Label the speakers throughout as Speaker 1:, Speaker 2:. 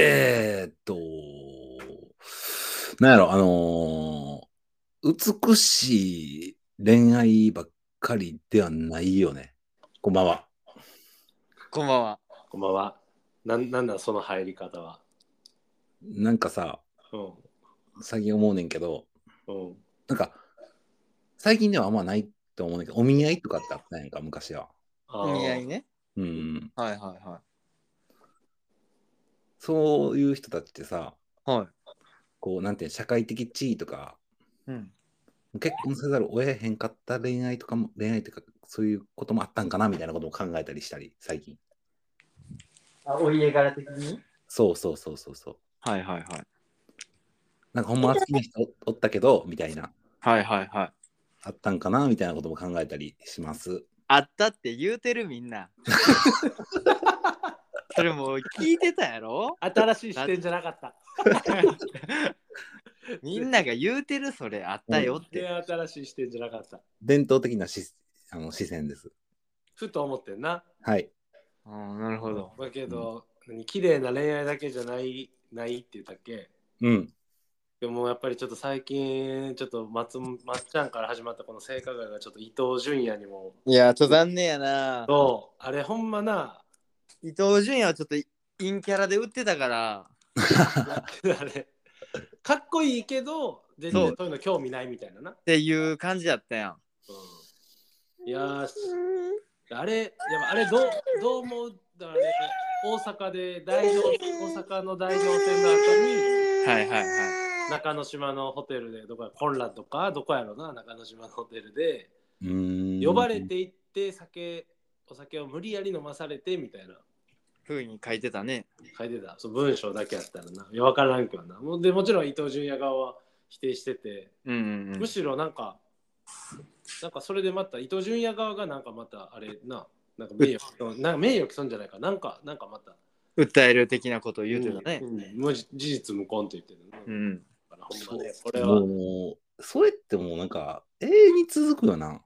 Speaker 1: えー、っと、なんやろ、あのー美しい恋愛ばっかりではないよね。こんばんは。
Speaker 2: こんばんは。
Speaker 3: こんばんは。なんなんだその入り方は。
Speaker 1: なんかさ、
Speaker 3: うん。
Speaker 1: 最近思うねんけど、
Speaker 3: うん。
Speaker 1: なんか、最近ではあんまないと思うねんけど、お見合いとかってあったんやんか、昔は。
Speaker 3: あ
Speaker 2: お見合い
Speaker 3: ー
Speaker 1: う
Speaker 2: ね。
Speaker 1: ん。
Speaker 2: はいはいは
Speaker 1: そういう人たちってさ、
Speaker 2: い。はい。
Speaker 1: こう、なんていうの社会的地位とか、
Speaker 2: うん。
Speaker 1: 結婚せざるを得へんかった恋愛とかも、恋愛とか、そういうこともあったんかなみたいなことを考えたりしたり、最近。
Speaker 2: あ、お家柄的に？
Speaker 1: そうそうそうそうそう。
Speaker 2: はいはいはい。
Speaker 1: なんかほんまは好きな人おおったけど、みたいな、
Speaker 2: はいはいはい。
Speaker 1: あったんかなみたいなことも考えたりします。
Speaker 2: あったって言うてるみんな。それもう聞いてたやろ？
Speaker 3: 新しい視点じゃなかった。
Speaker 2: みんなが言うてるそれあったよって。
Speaker 3: で新しい視点じゃなかった。
Speaker 1: 伝統的なしあの視線です。
Speaker 3: ふと思ってんな。
Speaker 1: はい。
Speaker 2: あーなるほど。
Speaker 3: だけど、何綺麗な恋愛だけじゃないないって言ったっけ？
Speaker 1: うん。
Speaker 3: でもやっぱりちょっと最近ちょっと松まっちゃんから始まったこの性加害がちょっと伊藤純也にも
Speaker 2: いや、ちょっと残念やな。
Speaker 3: そうあれほんまな
Speaker 2: 伊藤純也はちょっと陰キャラで売ってたから。
Speaker 3: あ れかっこいいけど全然そういうの興味ないみたいなな。
Speaker 2: っていう感じやったやん。
Speaker 3: うんいやーあれ、やっぱあれどうどう思う？あれ大阪で大乗大阪の大乗船の後
Speaker 2: はいはいはい。
Speaker 3: に中之島のホテルでどこやコンラとかどこやろな中之島のホテルで呼ばれて行って酒お酒を無理やり飲まされてみたいな
Speaker 2: ふうに書いてたね。
Speaker 3: 書いてた。そう文章だけやったらな。いや分からんけどな。もうでもちろん伊藤純也側は否定してて。
Speaker 2: うんうんうん。
Speaker 3: む。しろなんか、なんかそれでまた伊藤純也側がなんかまたあれな、なんか名誉毀損なんか名誉毀損じゃないか、なんかなんかまた。
Speaker 2: 訴える的なことを言うてたね。
Speaker 3: うん。うん。もう事実無根と言ってる、ね。
Speaker 2: うん。
Speaker 3: だからほんまね、これは、
Speaker 1: もう、それってもうなんか、永遠に続くよな。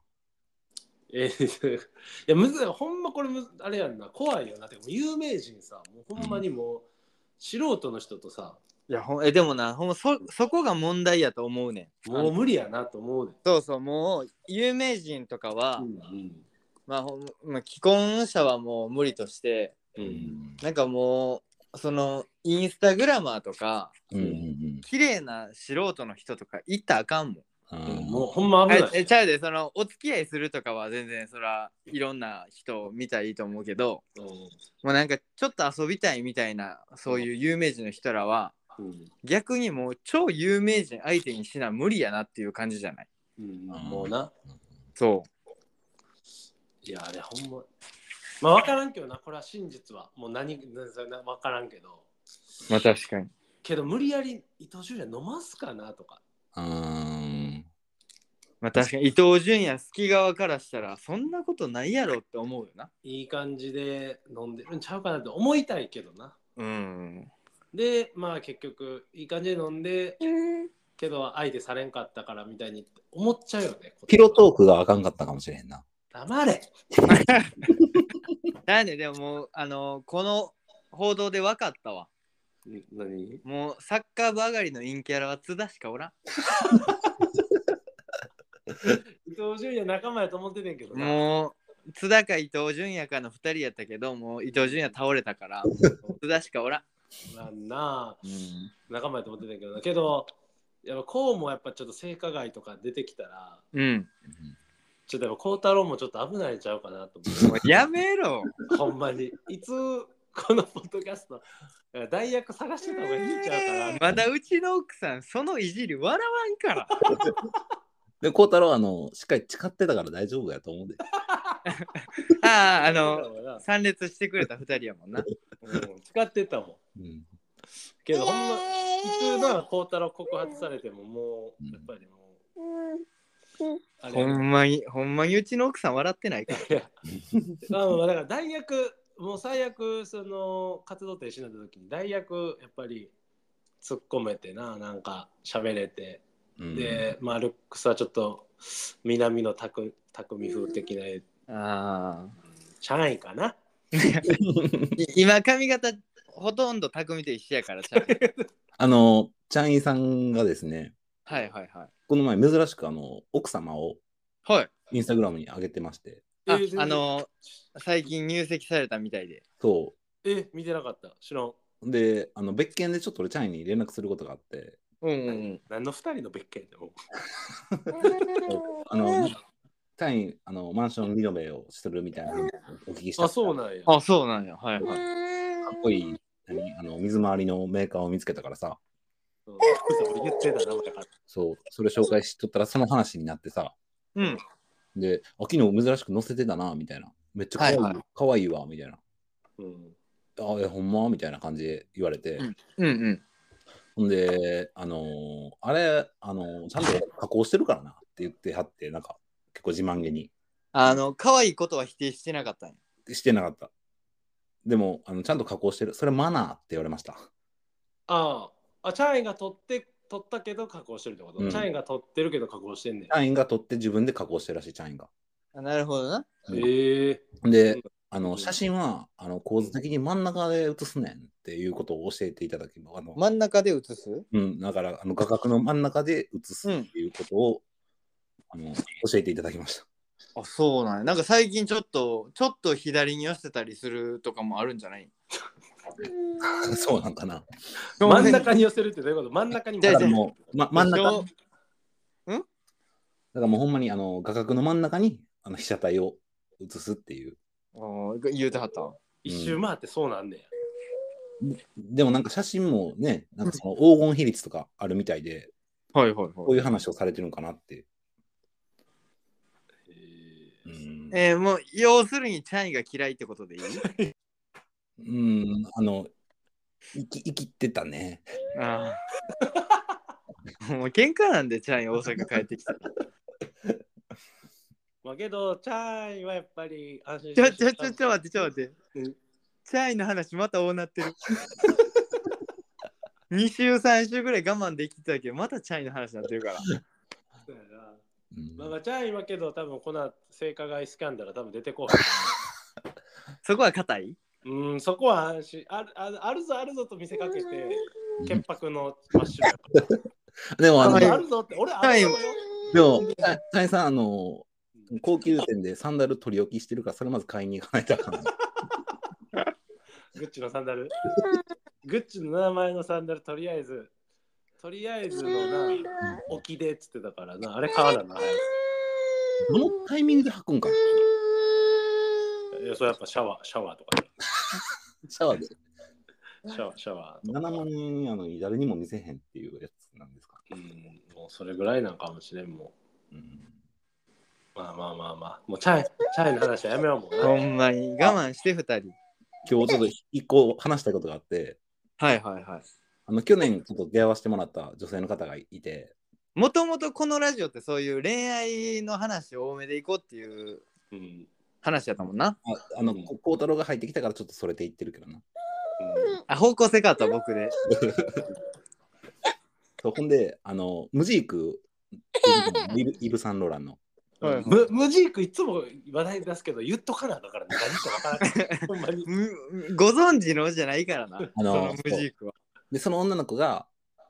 Speaker 3: えーいやむずいほんまこれむずあれやんな。怖いよな。てかもう有名人さもうほんまにもう、素人の人とさ。
Speaker 2: いやほんえでもなほんまそそこが問題やと思うねん。
Speaker 3: もう無理やなと思うで、
Speaker 2: そうそうもう有名人とかは、
Speaker 3: うん
Speaker 2: まあほんまあ、既婚者はもう無理として
Speaker 3: うん。うん
Speaker 2: なんかもうそのインスタグラマーとか
Speaker 1: うんうん
Speaker 2: 綺麗な素人の人とか行ったらあかんもん。
Speaker 1: うん
Speaker 3: もうほんま危ない
Speaker 2: ええちゃうでそのお付き合いするとかは全然そらいろんな人を見たらいいと思うけど
Speaker 3: うん
Speaker 2: もうなんかちょっと遊びたいみたいなそういう有名人の人らは
Speaker 3: うん
Speaker 2: 逆にもう超有名人相手にしな無理やなっていう感じじゃない？
Speaker 3: うんもうな
Speaker 2: そ
Speaker 3: いや、あれほんま。まあ分からんけどな、これは真実は。もう何、なな分からんけど。
Speaker 2: うまあ確かに
Speaker 3: けど無理やり伊藤純也飲ますかなとか。
Speaker 1: うーん。
Speaker 2: まあ確かに。伊藤純也好き側からしたらそんなことないやろって思うよな。い
Speaker 3: い感じで飲んでるんちゃうかなって思いたいけどな。
Speaker 2: うん。
Speaker 3: で、まあ結局、いい感じで飲んで、けど相手されんかったからみたいに思っちゃうよね。
Speaker 1: ピロトークがあかんかったかもしれへんな。
Speaker 3: 黙れ。
Speaker 2: だねでももうあのこの報道で分かったわ。
Speaker 3: ん何？
Speaker 2: もうサッカー部上がりの陰キャラは津田しかおらん
Speaker 3: 伊藤純也仲間やと思っててんけどな。
Speaker 2: もう津田か伊藤純也かの2人やったけどもう伊藤純也倒れたから津田しかおらん、
Speaker 3: なんな仲間やと思ってたけどな。けど、やっぱこうもやっぱちょっと性加害とか出てきたら、
Speaker 2: うん、
Speaker 3: ちょっとやっぱ孝太郎もちょっと危ないんちゃうかなと思
Speaker 2: もうやめろ
Speaker 3: う。ほんまに。いつこのポッドキャスト、代役探してた方がいいんちゃうかな。
Speaker 2: まだうちの奥さんそのいじり笑わんから
Speaker 1: で、孝太郎はあの、しっかり誓ってたから大丈夫やと思うで。
Speaker 2: あああの参列してくれた2人やもんな
Speaker 3: うん、使ってたもん。
Speaker 1: うん。
Speaker 3: けどほんま、普通な孝太郎告発されてももう、やっぱりもう、あれ
Speaker 2: ほんまにほんまにうちの奥さん笑ってないから
Speaker 3: いやまあまあだから代役もう最悪その活動停止になった時に代役やっぱり突っ込めてななんか喋れて、
Speaker 1: うん、
Speaker 3: でまあルックスはちょっと南の匠匠風的な
Speaker 2: ああ
Speaker 3: シャイかな？
Speaker 2: 今髪型ほとんど匠と一緒やからちゃう
Speaker 1: あの、チャンイさんがですね、
Speaker 2: はいはいはい。
Speaker 1: この前珍しくあの、奥様を
Speaker 2: はい。
Speaker 1: インスタグラムに上げてまして、
Speaker 2: あ
Speaker 3: えー
Speaker 2: あの最近入籍されたみたいで。
Speaker 1: そ
Speaker 3: え、見てなかった。知らん。
Speaker 1: う。で、あの別件でちょっと俺、チャンイに連絡することがあって、
Speaker 2: うんうんうん
Speaker 3: 何の二人の別件でも。
Speaker 1: あの、チャイあのマンションリノベをするみたいなのをお聞きした。
Speaker 3: あ、
Speaker 1: か
Speaker 3: そうなんや。
Speaker 2: あそうなんやはいはい
Speaker 1: っこいい何あの水回りのメーカーを見つけたからさ、
Speaker 3: うん俺言ってたな、俺から。
Speaker 1: そう、それ紹介しとったらその話になってさ、
Speaker 2: うん
Speaker 1: で、あ昨日珍しく載せてたな、みたいな。めっちゃ可愛い,、
Speaker 2: はいはい
Speaker 1: 可愛いわ、みたいな。
Speaker 3: うん。
Speaker 1: あ、え、ほんま？みたいな感じで言われて。
Speaker 2: うんうんうん
Speaker 1: ほんで、あのーあれ、あのーちゃんと加工してるからなって言ってはって、なんか結構自慢げに
Speaker 2: あの可愛いことは否定してなかったんや
Speaker 1: してなかった。でも、あのちゃんと加工してる。それマナーって言われました。
Speaker 3: ああ、あ、チャイが取って、取ったけど加工してるってこと、
Speaker 1: うん
Speaker 3: チャイが取ってるけど加工してんねん。
Speaker 1: 社員が取って自分で加工してるらしい、社員が。
Speaker 2: あなるほどな
Speaker 3: へえ
Speaker 1: で、
Speaker 3: うん
Speaker 1: あの写真はあの構図的に真ん中で写すねんっていうことを教えていただきます。あの
Speaker 2: 真ん中で写す？
Speaker 1: うん、だからあの画角の真ん中で写すっていうことを、あの教えていただきました。
Speaker 2: あそうなんや。なんか最近ちょっとちょっと左に寄せたりするとかもあるんじゃない？
Speaker 1: そうなんかな。
Speaker 3: 真ん中に寄せるってどういうこと？真ん中に
Speaker 1: だからもう、ま、真ん中、だからもうほんまにあの画角の真ん中にあの被写体を写すっていう。
Speaker 2: あー言うてはったん？
Speaker 3: 一周回ってそうなんねや。
Speaker 1: でもなんか写真もね、なんかその黄金比率とかあるみたいで、
Speaker 2: はいはい
Speaker 1: こういう話をされてるのかなって。
Speaker 3: え
Speaker 1: ん、
Speaker 2: えー、もう要するにチャイが嫌いってことでいい？
Speaker 1: うん、あの、生き生きてたね。
Speaker 2: ああ もう喧嘩なんでチャイ大阪帰ってきたら
Speaker 3: まあけど、チャイはやっぱり安心
Speaker 2: ちょちょちょちょ待ってちょ待って。
Speaker 3: うん
Speaker 2: チャイの話また大なってる。2週3週ぐらい我慢できてたけどまたチャイの話になってるから。
Speaker 3: そうやな。
Speaker 1: うん。
Speaker 3: まあまあ、チャイはけど、多分この性加害スキャンダル多分出てこ
Speaker 2: そこは硬い？
Speaker 3: ない。うん、そこは安心あるあるあるぞあるぞと見せかけて、潔白の真っ白。
Speaker 1: でもあの、で
Speaker 3: あるあるぞって、俺あるぞよ。
Speaker 1: も、タイさん、あの、高級店でサンダル取り置きしてるから、それまず買いに行かないとあか。
Speaker 3: グッチのサンダル。グッチの名前のサンダル、とりあえず、とりあえずのな、置きでっつってたからな、あれ買わなな。
Speaker 1: どのタイミングで履くんかな
Speaker 3: いや、そうやっぱシャワー、シャワーとかね。
Speaker 1: シャワーで
Speaker 3: シャワー、シャワーと
Speaker 1: 7
Speaker 3: か。
Speaker 1: 万円あの誰にも見せへんっていうやつなんですか。
Speaker 3: うん、もうそれぐらいなんかもしれんも
Speaker 1: うん、
Speaker 3: う。まあまあまあまあ。もうチャイ、チャイの話はやめようもうな。
Speaker 2: ほんまに。我慢して2人。
Speaker 1: 今日ちょっと一個話したいことがあって、
Speaker 2: はいはいはい。
Speaker 1: あの去年ちょっと出会わせてもらった女性の方がいて、
Speaker 2: もともとこのラジオってそういう恋愛の話を多めでいこうっていう
Speaker 3: うん。
Speaker 2: 話やったもんな。
Speaker 1: ああの、
Speaker 3: うん。
Speaker 1: こ孝太郎が入ってきたからちょっとそれていってるけどな。
Speaker 2: あ方向性変わった僕で。
Speaker 1: そうほんで、あの、ムジーク、イブイブ・サンローランの。
Speaker 2: はい
Speaker 3: うんムムジークいつも話題出すけど言っとかなあから何かわからない。ほんまに。
Speaker 2: むご存知のじゃないからな
Speaker 1: あの
Speaker 2: そのムジークは
Speaker 1: で、その女の子が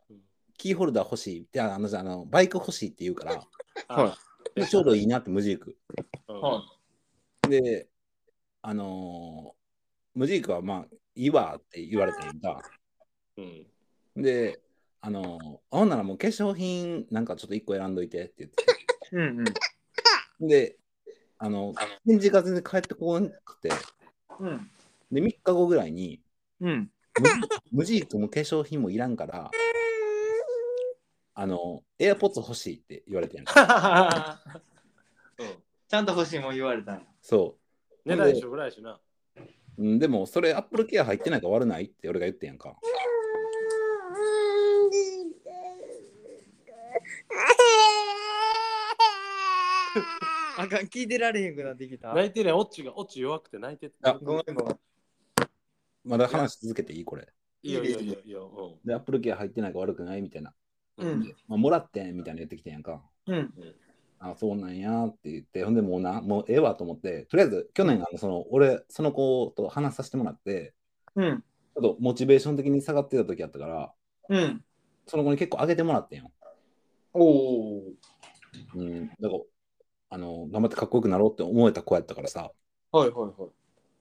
Speaker 3: うん、
Speaker 1: キーホルダー欲しいって、あの、あのバイク欲しいって言うから、ちょうどいいなって、ムジーク。
Speaker 3: うん
Speaker 2: は
Speaker 1: で、あのームジークはまあ、いいわって言われてんだ。
Speaker 3: うん。
Speaker 1: で、あのーほんならもう化粧品なんかちょっと1個選んどいてって言って。
Speaker 2: うんうん
Speaker 1: で、あの、返事が全然返ってこなくて、
Speaker 2: うん
Speaker 1: で、3日後ぐらいに、
Speaker 2: うん
Speaker 1: ムジムジークも化粧品もいらんから、あの、エアポッツ欲しいって言われてん
Speaker 2: ちゃんと欲しいもん言われたんや
Speaker 1: そ
Speaker 3: 値段一緒ぐらいやしな。
Speaker 1: う。うんでも、それアップルケア入ってないから悪ないって俺が言ってんやんか。
Speaker 2: あかん聞いてられへんくなってきた
Speaker 3: 泣いてね、オッチが、オッチ弱くて泣いてて。
Speaker 1: あ
Speaker 2: ごめんごめん
Speaker 1: まだ話続けていい？これ。
Speaker 3: いいよいいよいいよいいよ。
Speaker 1: で、アップルケア入ってないから悪くない？みたいな。
Speaker 2: うん
Speaker 1: まあ、もらってんみたいな言ってきてんやんか。
Speaker 2: うん
Speaker 1: あ、そうなんやって言って、ほんでもうな、もうええわと思って、とりあえず去年、あのその俺、その子と話させてもらって、
Speaker 2: うん
Speaker 1: ょっとモチベーション的に下がってた時あったから、
Speaker 2: うん。
Speaker 1: その子に結構上げてもらってんよ。
Speaker 2: おお。
Speaker 1: うん。だから、あの、頑張ってかっこよくなろうって思えた子やったからさ、
Speaker 2: はいはいはい。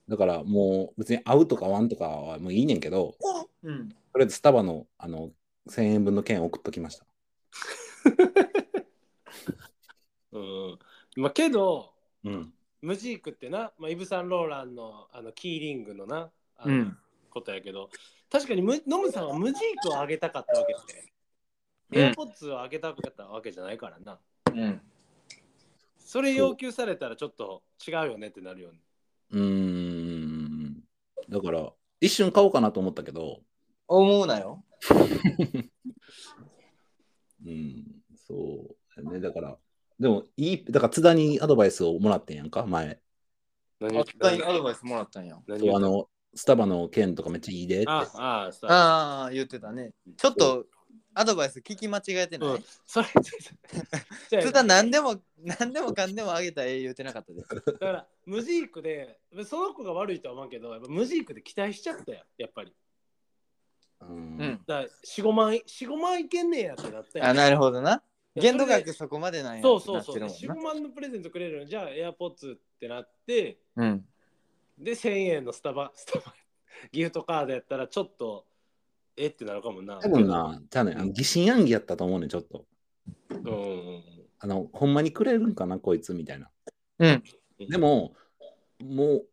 Speaker 1: だからもう別に会うとか会わんとかはもういいねんけど、
Speaker 2: うん。
Speaker 1: とりあえずスタバのあの1000円分の券送っときました。
Speaker 3: うん。まあけど、
Speaker 1: うん。
Speaker 3: ムジークってな、まあ、イブ・サンローランのあのキーリングのな、あの
Speaker 2: うん
Speaker 3: ことやけど、確かにムノムさんはムジークを上げたかったわけで、
Speaker 2: うん
Speaker 3: エアポッツを上げたかったわけじゃないからな。
Speaker 2: うん。
Speaker 3: それ要求されたらちょっと違うよねってなるよね。
Speaker 1: うーん。だから、一瞬買おうかなと思ったけど、
Speaker 2: 思うなよ。
Speaker 1: うん、そうやね。だから、でもいい、だから津田にアドバイスをもらってんやんか、前。
Speaker 3: 何
Speaker 2: あったにアドバイスもらったんや。
Speaker 1: そうあの、スタバの券とかめっちゃいいでって。
Speaker 3: ああ、さ
Speaker 2: ああ、言ってたね。ちょっとアドバイス聞き間違えてない？
Speaker 3: うん。それ、じゃあ
Speaker 2: つた何でも何でもかんでもあげたらええ言ってなかったで。
Speaker 3: だから、ムジークで、その子が悪いとは思うけど、やっぱムジークで期待しちゃったよ、やっぱり。
Speaker 1: うん
Speaker 2: うん。
Speaker 3: だから、4、5万、4、5万いけんねえやってなったよ。
Speaker 2: あ、なるほどな。
Speaker 3: いや
Speaker 2: 限度額そこまでなんや。
Speaker 3: そうそうそう。4、
Speaker 2: なってるもん
Speaker 3: 5万のプレゼントくれるのじゃあ、エアポッツってなって、
Speaker 2: なうん。
Speaker 3: で、1000円のスタバ、スタバ、ギフトカードやったら、ちょっと、えってなるかもな。
Speaker 1: 多分な、じゃあね、あの疑心暗鬼やったと思うねん、ちょっと。
Speaker 3: うん。
Speaker 1: あの、ほんまにくれるんかな、こいつみたいな。
Speaker 2: うん。
Speaker 1: でも、もう、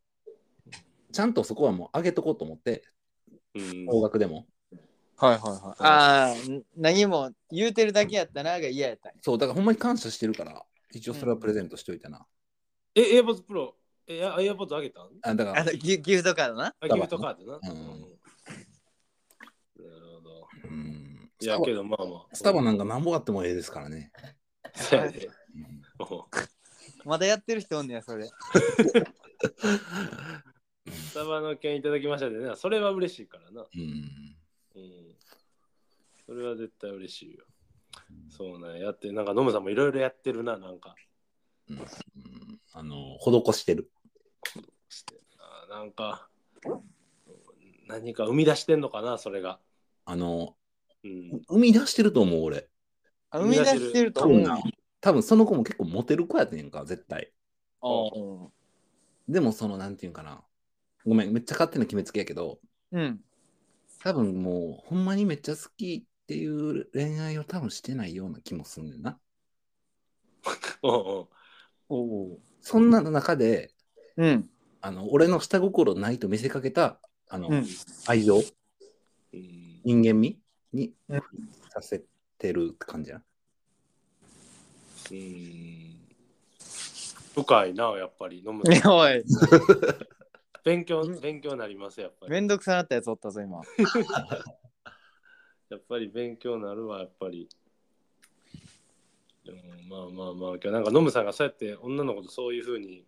Speaker 1: ちゃんとそこはもう上げとこうと思って、
Speaker 3: うん
Speaker 1: 高額でも。
Speaker 2: はいはいはい。ああ、何も言うてるだけやったなが嫌やったんや。
Speaker 1: そう、だからほんまに感謝してるから、一応それはプレゼントしといたな。
Speaker 3: え、エアポッツプロ、え、エアエアポッツあげたん？
Speaker 1: あだから
Speaker 2: あの、ギギフトカードな。
Speaker 3: あギフトカードな。
Speaker 1: うん
Speaker 3: なるほど。
Speaker 1: うん、
Speaker 3: いや、
Speaker 1: スタバ
Speaker 3: けどまあまあ。
Speaker 1: スタバなんかなんぼあってもええですからね。
Speaker 3: そう
Speaker 2: まだやってる人おんねや、それ。
Speaker 3: スタバの券いただきましたでね、それは嬉しいからな。
Speaker 1: うん
Speaker 3: うん。それは絶対嬉しいよ。そうね、やって、なんかノムさんもいろいろやってるな、なんか。
Speaker 1: うんあの、施してる。
Speaker 3: してあなんか、何か生み出してんのかな、それが。
Speaker 1: あの、
Speaker 3: うん。
Speaker 1: 生み出してると思う、俺。
Speaker 2: あ生み出してると思う
Speaker 1: 多分その子も結構モテる子やってんか、絶対。
Speaker 2: う
Speaker 1: でも、その、なんていうんかな。ごめん、めっちゃ勝手な決めつけやけど、
Speaker 2: ん。
Speaker 1: 多分もう、ほんまにめっちゃ好きっていう恋愛を多分してないような気もすんねんな。
Speaker 2: おお。
Speaker 1: そんな中で、
Speaker 2: うん。
Speaker 1: あの、俺の下心ないと見せかけた、あの、
Speaker 2: うん。
Speaker 1: 愛情、
Speaker 3: うん
Speaker 1: 人間味？に
Speaker 2: うん
Speaker 1: させてる感じや。
Speaker 3: うん深いな、やっぱり。飲む
Speaker 2: おい、
Speaker 3: 勉強、勉強になります、やっぱり。
Speaker 2: めんどくさなったやつおったぞ、今。
Speaker 3: やっぱり勉強になるわ、やっぱり。でもまあまあまあ、今日なんかノムさんがそうやって女の子とそういうふうに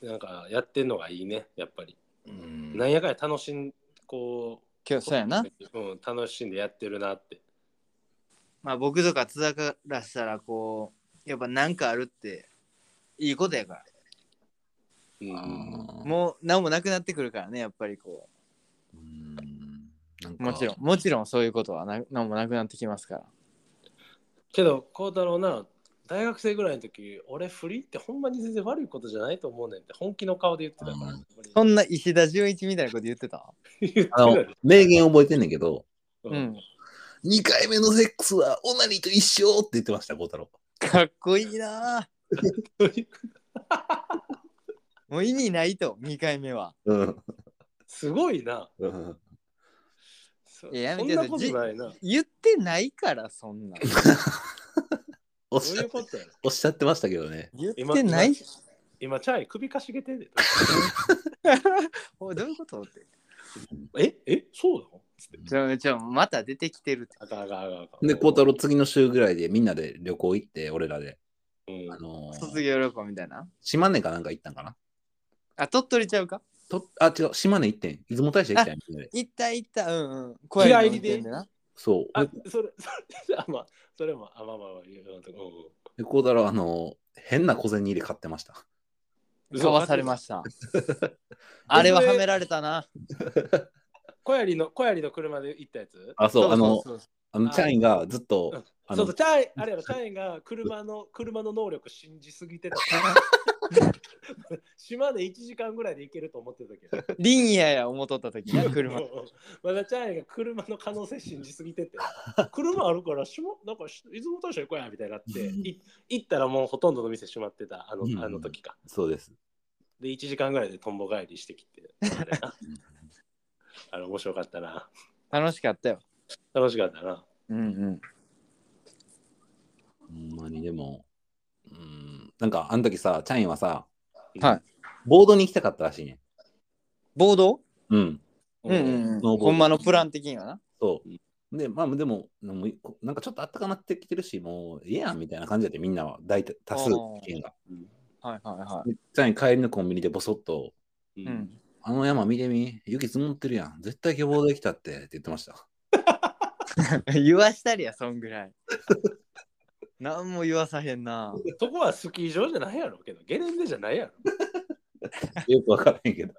Speaker 3: なんかやってんのがいいね、やっぱり。
Speaker 1: うん
Speaker 3: なんやかんや楽しん、こう、
Speaker 2: 今日、そうやな。
Speaker 3: うん、楽しんでやってるなって。
Speaker 2: まあ僕とか津田からしたら、こう、やっぱなんかあるって、いいことやから。
Speaker 3: うん
Speaker 1: あー
Speaker 2: もう何もなくなってくるからね、やっぱりこ
Speaker 1: うんなん
Speaker 2: う。
Speaker 1: か
Speaker 2: もちろん、もちろんそういうことはな何もなくなってきますから。
Speaker 3: けど、孝太郎な、大学生ぐらいの時、俺不倫ってほんまに全然悪いことじゃないと思うねんって本気の顔で言ってたから。
Speaker 1: うん
Speaker 2: そんな石田純一みたいなこと言ってた？
Speaker 3: 言って
Speaker 1: あの名言覚えてんねんけど、
Speaker 3: う
Speaker 2: うんん。
Speaker 1: 2回目のセックスはオナニーと一緒って言ってました、孝太郎。
Speaker 2: かっこいいなぁ もう意味ないと、2回目は。
Speaker 1: うん。
Speaker 3: すごいな。
Speaker 1: うん
Speaker 3: そ
Speaker 2: いややめて
Speaker 3: そんなことないな。
Speaker 2: 言ってないから、そんなん。
Speaker 1: おっしゃ
Speaker 3: どういうことやろ
Speaker 1: おっしゃってましたけどね。
Speaker 2: 言ってない
Speaker 3: 今、チャイ首かしげてんで。
Speaker 2: おいどういうことって。
Speaker 3: え？え？そうなの？つって。
Speaker 2: ちょ、ちょ、また出てきてるって。
Speaker 3: あかんあかんあかんあかん
Speaker 1: で、孝太郎次の週ぐらいでみんなで旅行行って、俺らで。
Speaker 3: うん
Speaker 1: あのー
Speaker 2: 卒業旅行みたいな？
Speaker 1: 島根かなんか行ったんかな？
Speaker 2: あ、鳥取ちゃうか？
Speaker 1: とあ、違う、島根行ってん。出雲大社行ったんやみんなで
Speaker 2: 行った行った、うんうん。
Speaker 3: 日
Speaker 2: 声の
Speaker 3: 帰りで。
Speaker 1: そう。
Speaker 3: あ
Speaker 1: で、
Speaker 3: それ、それ、あまあ、それも、あまあまあまあ、言うようなとこ
Speaker 1: で孝太郎、あのー変な小銭入れ買ってました。
Speaker 2: 買わされました。あれははめられたな。
Speaker 3: 小槍の小槍の車で行ったやつ？
Speaker 1: あ、そう、あの、
Speaker 2: そうそう
Speaker 1: あの、チャインがずっと、あの
Speaker 3: そうそう、チャイあれやろ、チャイが車の車の能力信じすぎてた。島で1時間ぐらいで行けると思ってたけど。
Speaker 2: リニアや思っとった時な車。
Speaker 3: まだチャイが車の可能性信じすぎてて、車あるから、島なんか出雲大社行こうやみたいになって、い行ったらもうほとんどの店閉まってた、あの
Speaker 1: うん
Speaker 3: あの時か。
Speaker 1: そうです。
Speaker 3: で、1時間ぐらいでとんぼ帰りしてきて、あれ面白かったな。
Speaker 2: 楽しかったよ。
Speaker 3: 楽しかったな。
Speaker 2: うんうん。
Speaker 1: ほんまにでも、うん、なんかあの時さ、チャインはさ、
Speaker 2: はい。
Speaker 1: ボードに行きたかったらしいね。
Speaker 2: ボード？
Speaker 1: うん、
Speaker 2: うんうんほんまのプラン的にはな。
Speaker 1: そう。で、まあでも、もうなんかちょっとあったかなってきてるし、もうええやんみたいな感じだってみんなは大体多数意見が。
Speaker 2: はいはいは
Speaker 1: でチャイン帰りのコンビニでボソッと。
Speaker 3: う
Speaker 2: ん。
Speaker 1: あの山見てみ、雪積もってるやん。絶対希望できたってって言ってました。
Speaker 2: 言わしたりや、そんぐらい。何も言わさへんな。
Speaker 3: そこはスキー場じゃないやろうけど、ゲレンデじゃないやろ。
Speaker 1: よくわからへんけど、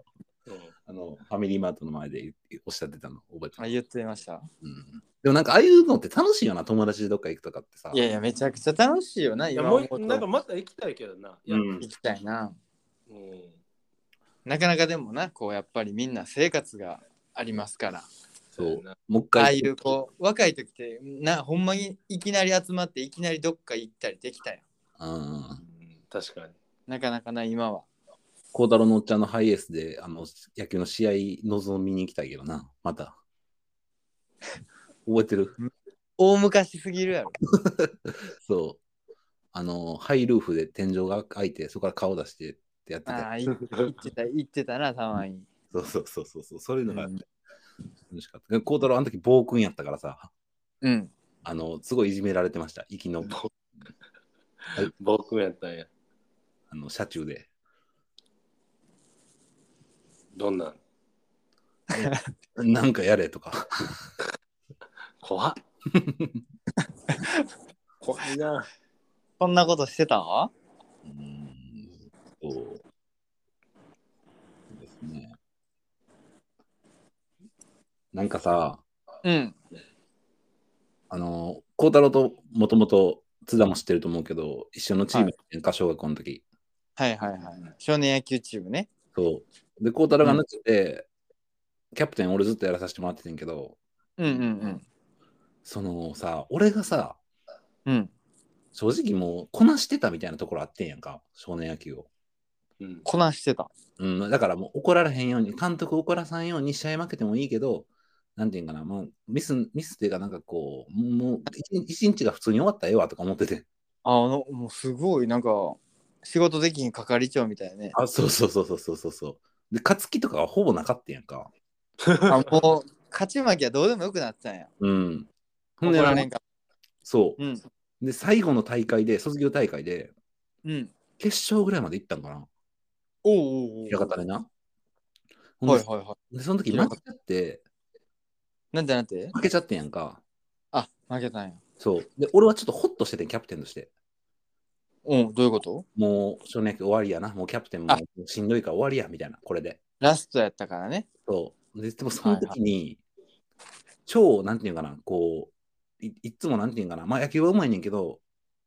Speaker 3: うん
Speaker 1: あの、ファミリーマートの前でおっしゃってたの覚えてます？
Speaker 2: あ言ってました。
Speaker 1: うん、でもなんかああいうのって楽しいよな、友達でどっか行くとかってさ。
Speaker 2: いやいや、めちゃくちゃ楽しいよな、
Speaker 3: いやもうなんかまた行きたいけどな。いや
Speaker 1: うん
Speaker 2: 行きたいな。
Speaker 3: うん
Speaker 2: なかなかでもな、こうやっぱりみんな生活がありますから。
Speaker 1: そうもう一
Speaker 2: ああ
Speaker 1: 回。
Speaker 2: いうこう若い時ってなほんまにいきなり集まっていきなりどっか行ったりできたよ。
Speaker 1: うん。
Speaker 3: うん確かに。
Speaker 2: なかなかな今は。
Speaker 1: 孝太郎のおっちゃんのハイエースであの野球の試合望みに行きたいけどな、また。覚えてる？
Speaker 2: 大昔すぎるやろ。
Speaker 1: そう。あの、ハイルーフで天井が開いて、そこから顔出してってやってた。
Speaker 2: ああ、い言ってた、言ってたな、たまに。
Speaker 1: そうそうそうそうそう。そういうのが
Speaker 2: うん
Speaker 1: 楽しかった。孝太郎あの時暴君やったからさ、
Speaker 2: うん。
Speaker 1: あの、すごいいじめられてました。行きの
Speaker 3: 僕やったんや。
Speaker 1: あの車中で。
Speaker 3: どんなん？
Speaker 1: なんかやれとか。
Speaker 3: 怖っ。怖いな。
Speaker 2: そんなことしてたわ
Speaker 1: うーんそうですね。なんかさ、
Speaker 2: うん。
Speaker 1: あの、孝太郎ともともと津田も知ってると思うけど、一緒のチームやんか、小学校の時。
Speaker 2: はいはいはい。少年野球チームね。
Speaker 1: そう。で、孝太郎が抜けて、キャプテン俺ずっとやらさせてもらっててんけど、
Speaker 2: うんうん
Speaker 1: そのさ、俺がさ、
Speaker 2: うん。うん。
Speaker 1: 正直もうこなしてたみたいなところあってんやんか、少年野球を。
Speaker 3: うん。
Speaker 2: こなしてた。
Speaker 1: うん、だからもう怒られへんように、監督怒らさんように試合負けてもいいけど、なんていうんかな、まあ、ミス、ミスっていうかなんかこう、もう一日が普通に終わったらええわとか思ってて。
Speaker 2: あの、もうすごい、なんか、仕事できん係長みたいね。
Speaker 1: あ、そうそうそうそうそうそうそう。で、勝つ気とかはほぼなかったやんか。
Speaker 2: あもう、勝ち負けはどうでもよくなってたんや。
Speaker 1: うん。ほんで
Speaker 2: られんか。
Speaker 1: そう。
Speaker 2: うん。
Speaker 1: で、最後の大会で、卒業大会で、
Speaker 2: うん。
Speaker 1: 決勝ぐらいまで行ったんかな。
Speaker 2: おうおうおう
Speaker 1: 平方でな。
Speaker 2: はいはいはい。
Speaker 1: で、その時負けちゃって、
Speaker 2: なんてなんて？
Speaker 1: 負けちゃってんやんか。
Speaker 2: あ、負けたんや。
Speaker 1: そう。で、俺はちょっとホッとしててん、キャプテンとして。
Speaker 2: うん、どういうこと？
Speaker 1: もう少年野球終わりやな。もうキャプテンも
Speaker 2: あ
Speaker 1: しんどいから終わりや、みたいな、これで。
Speaker 2: ラストやったからね。
Speaker 1: そう。で、でもその時に、超、なんていうかな、こう、いいっつもなんていうかな、まあ野球はうまいねんけど、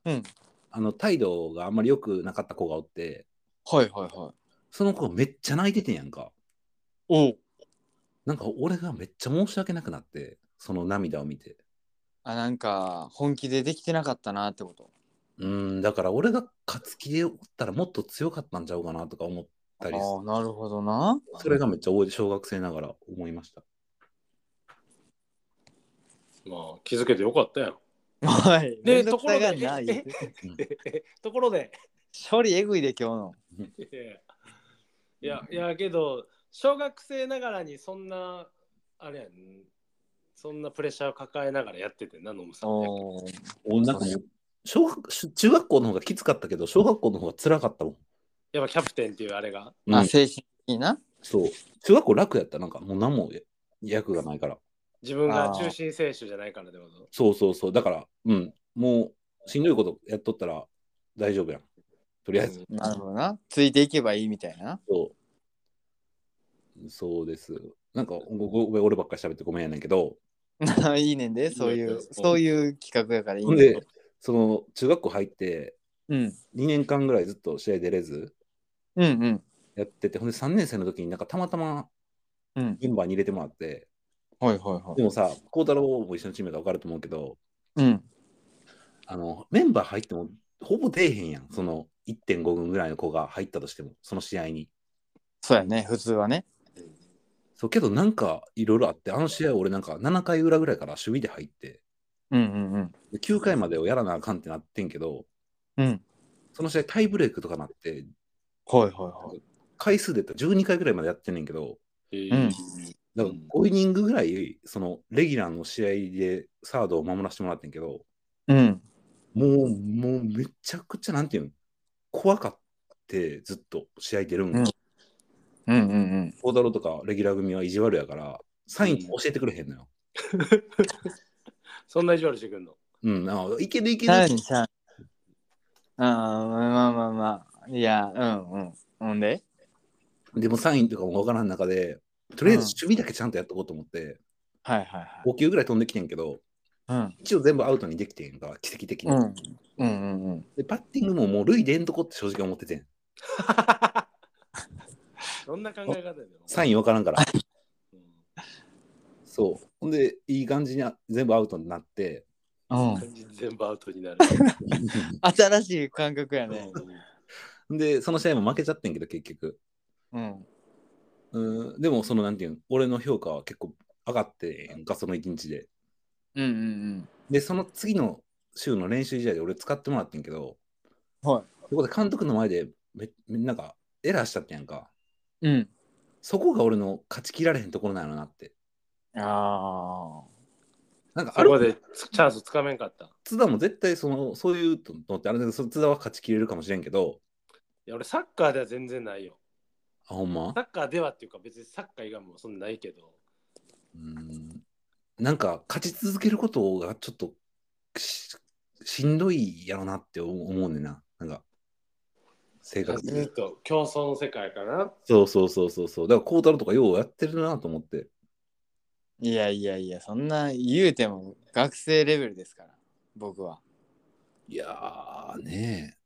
Speaker 2: うん。
Speaker 1: あの、態度があんまり良くなかった子がおって、
Speaker 2: はいはいはい。
Speaker 1: その子がめっちゃ泣いててんやんか。
Speaker 2: おう
Speaker 1: なんか俺がめっちゃ申し訳なくなって、その涙を見て。
Speaker 2: あ、なんか、本気でできてなかったなってこと。
Speaker 1: うーん、だから俺が勝つ気でおったらもっと強かったんちゃうかなとか思ったりす
Speaker 2: ああ、なるほどな。
Speaker 1: それがめっちゃ覚えて小学生ながら思いました。
Speaker 3: まあ、気づけてよかったやん。
Speaker 2: はい。
Speaker 3: でところで
Speaker 2: 言うて
Speaker 3: ところで、
Speaker 2: 処理えぐいで今日の。
Speaker 3: いや、いや、けど、小学生ながらにそんな、あれやん、そんなプレッシャーを抱えながらやっててな、ノムさん。
Speaker 2: お
Speaker 1: なんかもう小学中学校の方がきつかったけど、小学校の方が辛かったもん。
Speaker 3: やっぱキャプテンっていうあれが。
Speaker 1: うん
Speaker 2: あ、精神的にな？
Speaker 1: そう。中学校楽やった。なんかもう何も役がないから。
Speaker 3: 自分が中心選手じゃないからってこと？
Speaker 1: そうそうそう。だから、うん。もうしんどいことやっとったら大丈夫やん。とりあえず。
Speaker 2: なるほどな。ついていけばいいみたいな。
Speaker 1: そう。そうです。なんか、ごごごめん俺ばっかり喋ってごめんやねんけど、
Speaker 2: いいねんで、そういう、そういう企画やからいいねん
Speaker 1: で、その、中学校入って、
Speaker 2: うん。
Speaker 1: 2年間ぐらいずっと試合出れず
Speaker 2: うんうん。
Speaker 1: やってて、ほんで3年生の時になんかたまたま
Speaker 2: うん。
Speaker 1: メンバーに入れてもらって、
Speaker 2: はいはいはい。
Speaker 1: でもさ、孝太郎も一緒のチームが分かると思うけど、
Speaker 2: うん。
Speaker 1: あの、メンバー入ってもほぼ出えへんやん。その1.5軍ぐらいの子が入ったとしても、その試合に。
Speaker 2: そうやね、普通はね。
Speaker 1: そうけどなんかいろいろあって、あの試合俺なんか7回裏ぐらいから守備で入って、
Speaker 2: うんうんうん。
Speaker 1: で9回までをやらなあかんってなってんけど、
Speaker 2: うん。
Speaker 1: その試合タイブレークとかなって、
Speaker 2: はいはいはい。
Speaker 1: 回数で言ったら12回ぐらいまでやってんねんけど、
Speaker 2: うん
Speaker 1: だから5イニングぐらい、そのレギュラーの試合でサードを守らせてもらってんけど、
Speaker 2: うん。
Speaker 1: もう、もうめちゃくちゃなんていうの、怖かってずっと試合出るん
Speaker 2: うん
Speaker 1: が。
Speaker 2: うんうんうん。
Speaker 1: 孝太郎とかレギュラー組は意地悪やから、サイン教えてくれへんのよ。
Speaker 3: そんな意地悪してくんの？
Speaker 1: うん、あいけるいける。
Speaker 2: 何さああ、まあまあまあ。いや、うんうん。ほんで？
Speaker 1: でもサインとかもわからん中で、とりあえず守備だけちゃんとやっとこうと思って、
Speaker 2: はいはいはい。
Speaker 1: 5球ぐらい飛んできてんけど、
Speaker 2: うん。
Speaker 1: 一応全部アウトにできてんか、奇跡的に。
Speaker 2: うん。うんうんうん。
Speaker 1: で、バッティングももう塁でんとこって正直思っててん。
Speaker 3: どんな考え方やねん
Speaker 1: サインわからんから。
Speaker 3: うん
Speaker 1: そう。ほんで、いい感じに全部アウトになって、
Speaker 2: うん。
Speaker 3: 全部アウトになる。
Speaker 2: 新しい感覚やね。
Speaker 1: で、その試合も負けちゃってんけど、結局。
Speaker 2: うん。
Speaker 1: うん、でも、その、なんていうの、俺の評価は結構上がってんか、その一日で。
Speaker 2: うんうん
Speaker 1: で、その次の週の練習試合で俺使ってもらってんけど、
Speaker 2: うん。はい。
Speaker 1: そこで監督の前でめ、めなんか、エラーしちゃってんやんか。
Speaker 2: うん。
Speaker 1: そこが俺の勝ちきられへんところなのなって。
Speaker 2: あ
Speaker 1: なんか、ある
Speaker 3: そこでチャンスつかめんかった。い
Speaker 1: 津田も絶対その、そういうのってあれだけど、その津田は勝ちきれるかもしれんけど、
Speaker 3: や俺サッカーでは全然ないよ。
Speaker 1: あ、ほんま？
Speaker 3: サッカーではっていうか別にサッカー以外もそんなないけど。
Speaker 1: うんなんか勝ち続けることがちょっとししんどいやろなって思うねんな。なんか、性格
Speaker 3: ずっと競争の世界かな。
Speaker 1: そうそうそうそうそう。だから孝太郎とかようやってるなと思って。
Speaker 2: あ。いやいやいや、そんな言うても学生レベルですから、僕は。
Speaker 1: いやーねえ。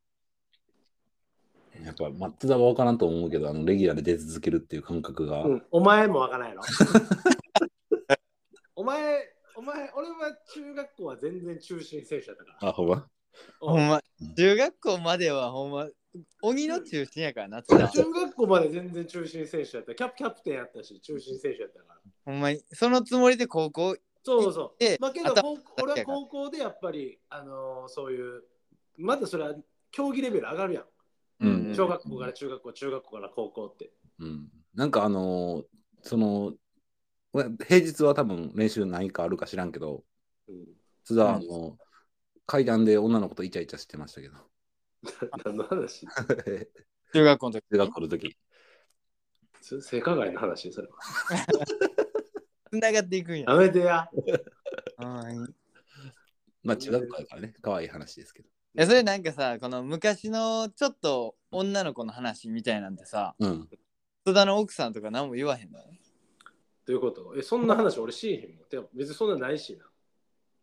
Speaker 1: やっぱ松田は分からんと思うけど、あのレギュラーで出続けるっていう感覚が。
Speaker 3: うん、お前もわからんやろ。お前、お前、俺は中学校は全然中心選手だったから。
Speaker 1: あ、ほんま？
Speaker 2: ほんま、中学校まではほんま、鬼の中心やからな、
Speaker 3: 中学校まで全然中心選手だった。キャプキャプテンやったし、中心選手やったから。
Speaker 2: ほんまに、そのつもりで高校、
Speaker 3: そうそう
Speaker 2: で。
Speaker 3: まあけど俺は高校でやっぱり、あのーそういう、まだそれは競技レベル上がるやん。
Speaker 1: うん
Speaker 3: 小学校から中学校、中学校から高校って。
Speaker 1: うん。なんかあのーその、俺平日は多分練習何かあるか知らんけど、
Speaker 3: うん、
Speaker 1: 津田の、階段で女の子とイチャイチャしてましたけど。
Speaker 3: 何の話？
Speaker 2: 中学校の時
Speaker 1: 中学校の時。
Speaker 3: つ性加害の話？それは。
Speaker 2: つながっていくんや。
Speaker 3: やめてや。
Speaker 2: うん
Speaker 1: まあ中学校やからね、可愛い話ですけど。
Speaker 2: えそれなんかさこの昔のちょっと女の子の話みたいなんてさ
Speaker 1: うん。
Speaker 2: 津田の奥さんとか何も言わへんの？
Speaker 3: どういうこと？え、そんな話俺しへんもん。てか別にそんなないしな。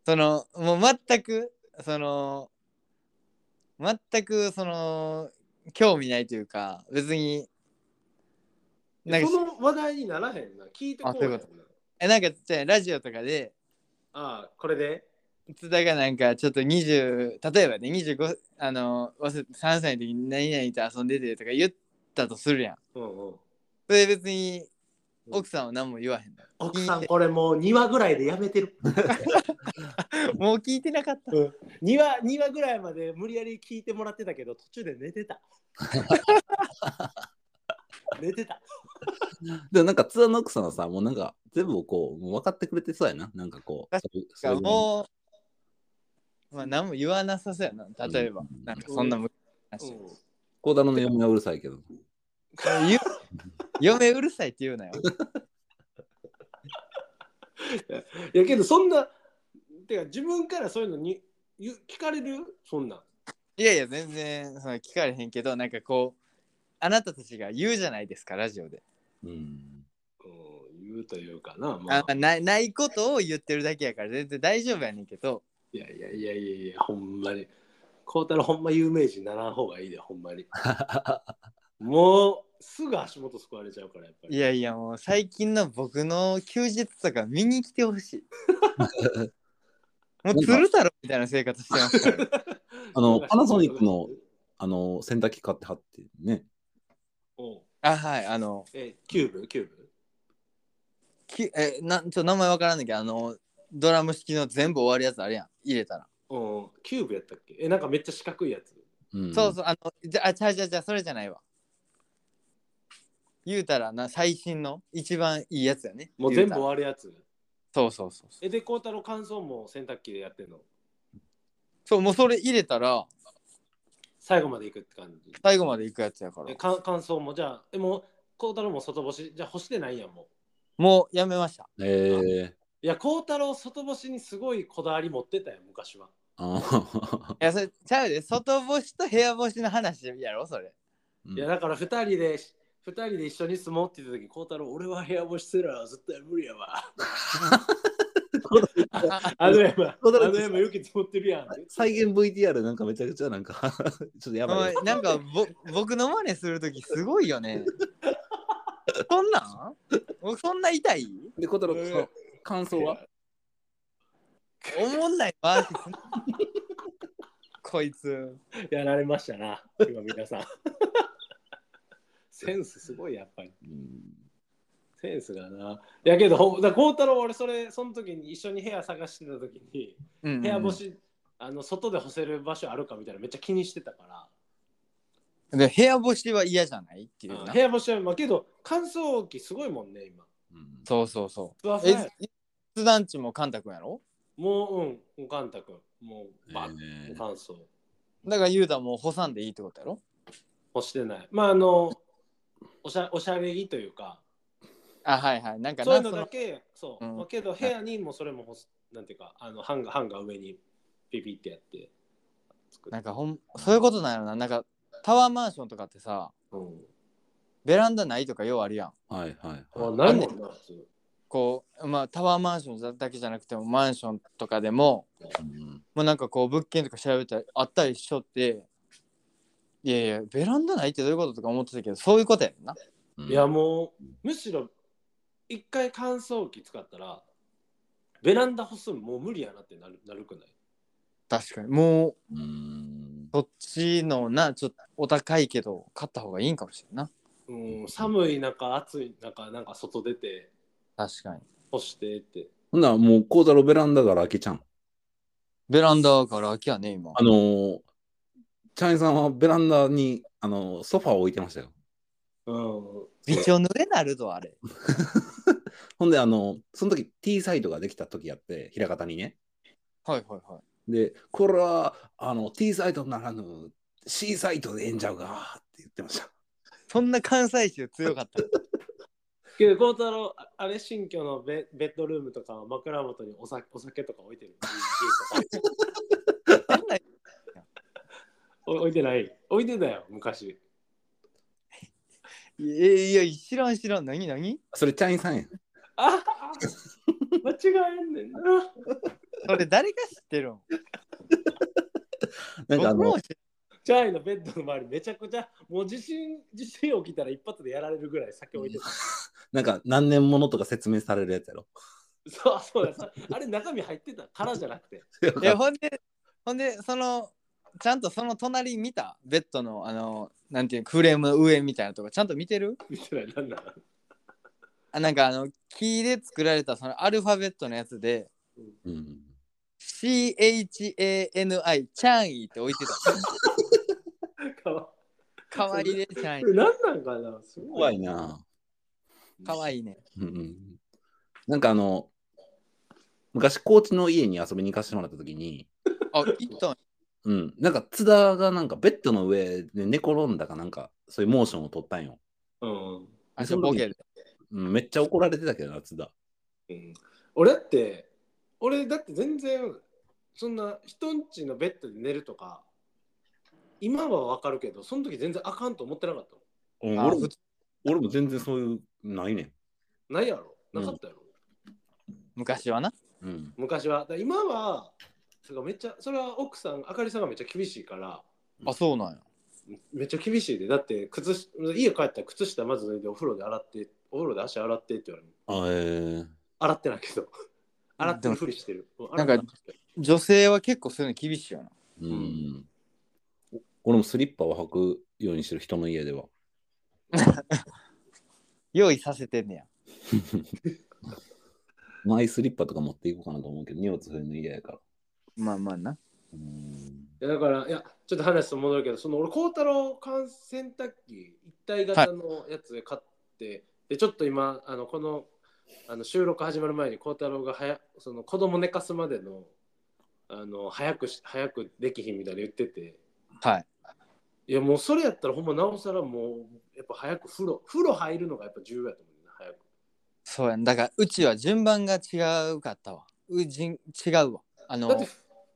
Speaker 2: そのもう全くその全くその興味ないというか別になんか
Speaker 3: その話題にならへんな。聞いてこ
Speaker 2: あそういうこえなんかじゃあラジオとかで
Speaker 3: ああ、これで？
Speaker 2: 津田がなんかちょっと20例えばね25あの忘れ3歳の時に何々と遊んでてとか言ったとするやん
Speaker 3: うんうん。
Speaker 2: それ別に奥さんは何も言わへんの？
Speaker 3: 奥さん、これもう2話ぐらいでやめてる。
Speaker 2: もう聞いてなかった
Speaker 3: 2話 ,2 話ぐらいまで無理やり聞いてもらってたけど、途中で寝てた。寝てた。
Speaker 1: でもなんか津田の奥さんはさ、もうなんか全部こう、分かってくれてそうやな。なんかこう。
Speaker 2: 確
Speaker 1: そう
Speaker 2: もう、まあ、何も言わなさそうやな。例えば、
Speaker 1: うん
Speaker 2: なんかそんなむ
Speaker 3: うん
Speaker 2: 話。
Speaker 1: 孝太郎の嫁はうるさいけど。
Speaker 2: 言う嫁うるさいって言うなよ。
Speaker 3: いやけどそんな、てか自分からそういうのに聞かれる？そんなん。
Speaker 2: いやいや、全然その聞かれへんけど、なんかこう、あなたたちが言うじゃないですか、ラジオで。
Speaker 1: うん。
Speaker 3: うん言うというかな、まあ
Speaker 2: あないないことを言ってるだけやから、全然大丈夫やねんけど、
Speaker 3: いやいやいやいやいや、ほんまに。孝太郎ほんま有名人にならん方がいいで、ほんまに。もうすぐ足元救われちゃうから、やっぱり。
Speaker 2: いやいや、もう最近の僕の休日とか見に来てほしい。もう鶴太郎みたいな生活してますから。
Speaker 1: あのパナソニックのあの、洗濯機買ってはってね。
Speaker 3: おう
Speaker 2: あ、はい、あの、
Speaker 3: え、キューブ？キューブ？
Speaker 2: きえなんちょっと名前わからんねんけど、あの、ドラム式の全部終わるやつあるやん、入れたら。
Speaker 3: うん、キューブやったっけ？え、なんかめっちゃ四角いやつ。
Speaker 1: うん、
Speaker 2: そうそう、あの、じゃあ、ちゃうちゃうちゃう、それじゃないわ。言うたらな、最新の一番いいやつやね。
Speaker 3: もう全部終わるやつ。
Speaker 2: そうそうそうそう。
Speaker 3: え、で、孝太郎乾燥も洗濯機でやってんの？
Speaker 2: そう、もうそれ入れたら、
Speaker 3: 最後まで行くって感じ？
Speaker 2: 最後まで行くやつやから
Speaker 3: え、。か乾燥も？じゃあ、え、もう孝太郎も外干し、じゃあ干してないやんもう。
Speaker 2: もうやめました。
Speaker 1: え
Speaker 3: いや、孝太郎外干しにすごいこだわり持ってたよ、昔は。
Speaker 1: ー、あ
Speaker 2: いや、それちゃうで、外干しと部屋干しの話やろ、それ。
Speaker 1: ー
Speaker 3: いや、だから二人で、二人で一緒に住もうって言った時、孝太郎、俺は部屋干しするわ、絶対無理やわ。あの山、あ
Speaker 1: 孝太郎
Speaker 3: の山雪積もってるやん。
Speaker 1: 再現 VTR なんかめちゃくちゃなんかちょっとやばい
Speaker 2: なんかぼ僕の真似するときすごいよね。そんなん？僕そんな痛い？
Speaker 1: で小太郎
Speaker 3: えー
Speaker 1: その感想は？
Speaker 2: おもんないマジ こいつ。
Speaker 3: やられましたな、今皆さん。センスすごい、やっぱり。
Speaker 1: うん。
Speaker 3: センスがな。いやけど、だ孝太郎、俺、それ、その時に一緒に部屋探してた時に、
Speaker 2: うんうん
Speaker 3: 部屋干し、あの外で干せる場所あるかみたいなめっちゃ気にしてたから、
Speaker 2: で部屋干しは嫌じゃないっていうな。
Speaker 3: 部。屋干しは、まあ、けど乾燥機すごいもんね今。
Speaker 1: うん。
Speaker 2: そうそうそ
Speaker 3: ふわ
Speaker 2: う。え
Speaker 3: ふわや、
Speaker 2: 雑談地もカンタ君やろ？
Speaker 3: もううんもうカンタ君。もうバッ、
Speaker 1: えー。
Speaker 3: 乾燥。
Speaker 2: だから言うたらもう干さんでいいってことやろ？
Speaker 3: 干してない。まああのおしゃおしゃれ着というか。
Speaker 2: あ、はいはい。なんか
Speaker 3: そういうの
Speaker 2: そ
Speaker 3: だけそう、
Speaker 2: うん。
Speaker 3: まあ、けど部屋にもそれも干すなんていうかあのハンガーハンガー上にピピってやって。作
Speaker 2: なんかほん、そういうことなんやろな。なんかタワーマンションとかってさ、
Speaker 3: うん。
Speaker 2: ベランダないとかようあるやん。
Speaker 1: はいはい
Speaker 3: あ
Speaker 1: はい。
Speaker 3: ないもんな
Speaker 2: こう、まあタワーマンションだけじゃなくてもマンションとかでも、
Speaker 1: うん
Speaker 2: もうなんかこう物件とか調べたらあったりしとって、いやいや、ベランダないってどういうこととか思ってたけど、そういうことやんな。
Speaker 1: うん
Speaker 3: いやもうむしろ一回乾燥機使ったらベランダ干すのもう無理やなってなるなるくない？
Speaker 2: 確かに。もう、
Speaker 1: うん
Speaker 2: そっちのな、ちょっとお高いけど、買った方がいいんかもしれんな。
Speaker 3: うん、寒い中暑い中なんか外出て
Speaker 2: 確かに。
Speaker 3: 干してって
Speaker 1: ほんならもう孝太郎ベランダから開けちゃうん？
Speaker 2: ベランダから空きやね、今。
Speaker 1: あのー、チャイさんはベランダにあのーソファーを置いてましたよ
Speaker 3: うん
Speaker 2: 微調濡れなるぞ、あれ。
Speaker 1: ほんであのその時 T サイトができた時やって平方にね
Speaker 2: はいはいはい。
Speaker 1: でこれはあの T サイトならぬ C サイトでええんちゃうかって言ってました
Speaker 2: そんな関西州強かった。
Speaker 3: けど孝太郎ああれ新居のベベッドルームとか枕元にお酒お酒とか置いてる 置いてない。置いてたよ昔。
Speaker 2: いやいや、知らん知らん。何何？
Speaker 1: それチャイさんや
Speaker 3: ああ間違えんねんな。
Speaker 2: それ誰が知ってるん？
Speaker 1: なんかあの
Speaker 2: 僕も知
Speaker 3: チャイのベッドの周りめちゃくちゃもう地震地震起きたら一発でやられるぐらい酒置いてた。
Speaker 1: なんか何年ものとか説明されるやつやろ。
Speaker 3: そうそうだ。さあれ中身入ってた。からじゃなくて。
Speaker 2: いや、ほんで、ほんで、その、ちゃんとその隣見た？ベッドの、あの、なんていうフレームの上みたいなとこ、ちゃんと見てる？
Speaker 3: 見てないなんだ？
Speaker 2: あなんかあの、木で作られたそのアルファベットのやつで、
Speaker 1: うん、
Speaker 2: CHANI、チャンイって置いてた。
Speaker 3: かわ
Speaker 2: かわいいね、チャンイ。
Speaker 3: 何なんかな？すご
Speaker 1: 怖いな。
Speaker 2: かわいいね。
Speaker 1: うんうん。なんかあの昔高知の家に遊びに行かせてもらった時に
Speaker 2: あ、行ったん
Speaker 1: うん、なんか津田がなんかベッドの上で寝転んだかなんかそういうモーションを取ったんよ、
Speaker 3: うん
Speaker 2: あ、そう、ボケで。
Speaker 1: うん、めっちゃ怒られてたけどな津田
Speaker 3: うん俺だって俺だって全然そんな人んちのベッドで寝るとか今はわかるけど、その時全然あかんと思ってなかった
Speaker 2: あ
Speaker 1: うん俺も俺も全然そういう、ないね
Speaker 3: の。ないやろなかったやろ、
Speaker 2: 昔はな。
Speaker 1: ん。うん。
Speaker 3: 昔は。今は、それがめっちゃ、それは奥さん、あかりさんがめっちゃ厳しいから、
Speaker 2: あ、そうなんや。
Speaker 3: めっちゃ厳しいで。だって靴し、家帰ったら靴下まず脱いでお風呂で洗って、お風呂で足洗ってって言われる。
Speaker 1: あえー、
Speaker 3: 洗ってないけど。洗ってるふりしてる。
Speaker 2: なんか女性は結構そういうの厳しいよな。
Speaker 1: うん。俺もスリッパを履くようにしてる人の家では。
Speaker 2: 用意させてんねや。
Speaker 1: マイスリッパとか持っていこうかなと思うけど、荷物増えるの嫌やから。
Speaker 2: まあまあな。
Speaker 1: うん。
Speaker 3: いやだから、いや、ちょっと話と戻るけど、その俺、孝太郎缶洗濯機一体型のやつで買って、で、ちょっと今、あのこのあの収録始まる前に孝太郎がはやその子供寝かすまでのあの早くし早くできひんみたいに言ってて、
Speaker 2: はい。
Speaker 3: いや、もうそれやったら、ほんまなおさらもう、やっぱ早く風呂、風呂入るのがやっぱ重要やと思うね、早く。
Speaker 2: そうやん。だからうちは順番が違うかったわ。うじん違うわ。あの
Speaker 3: だって、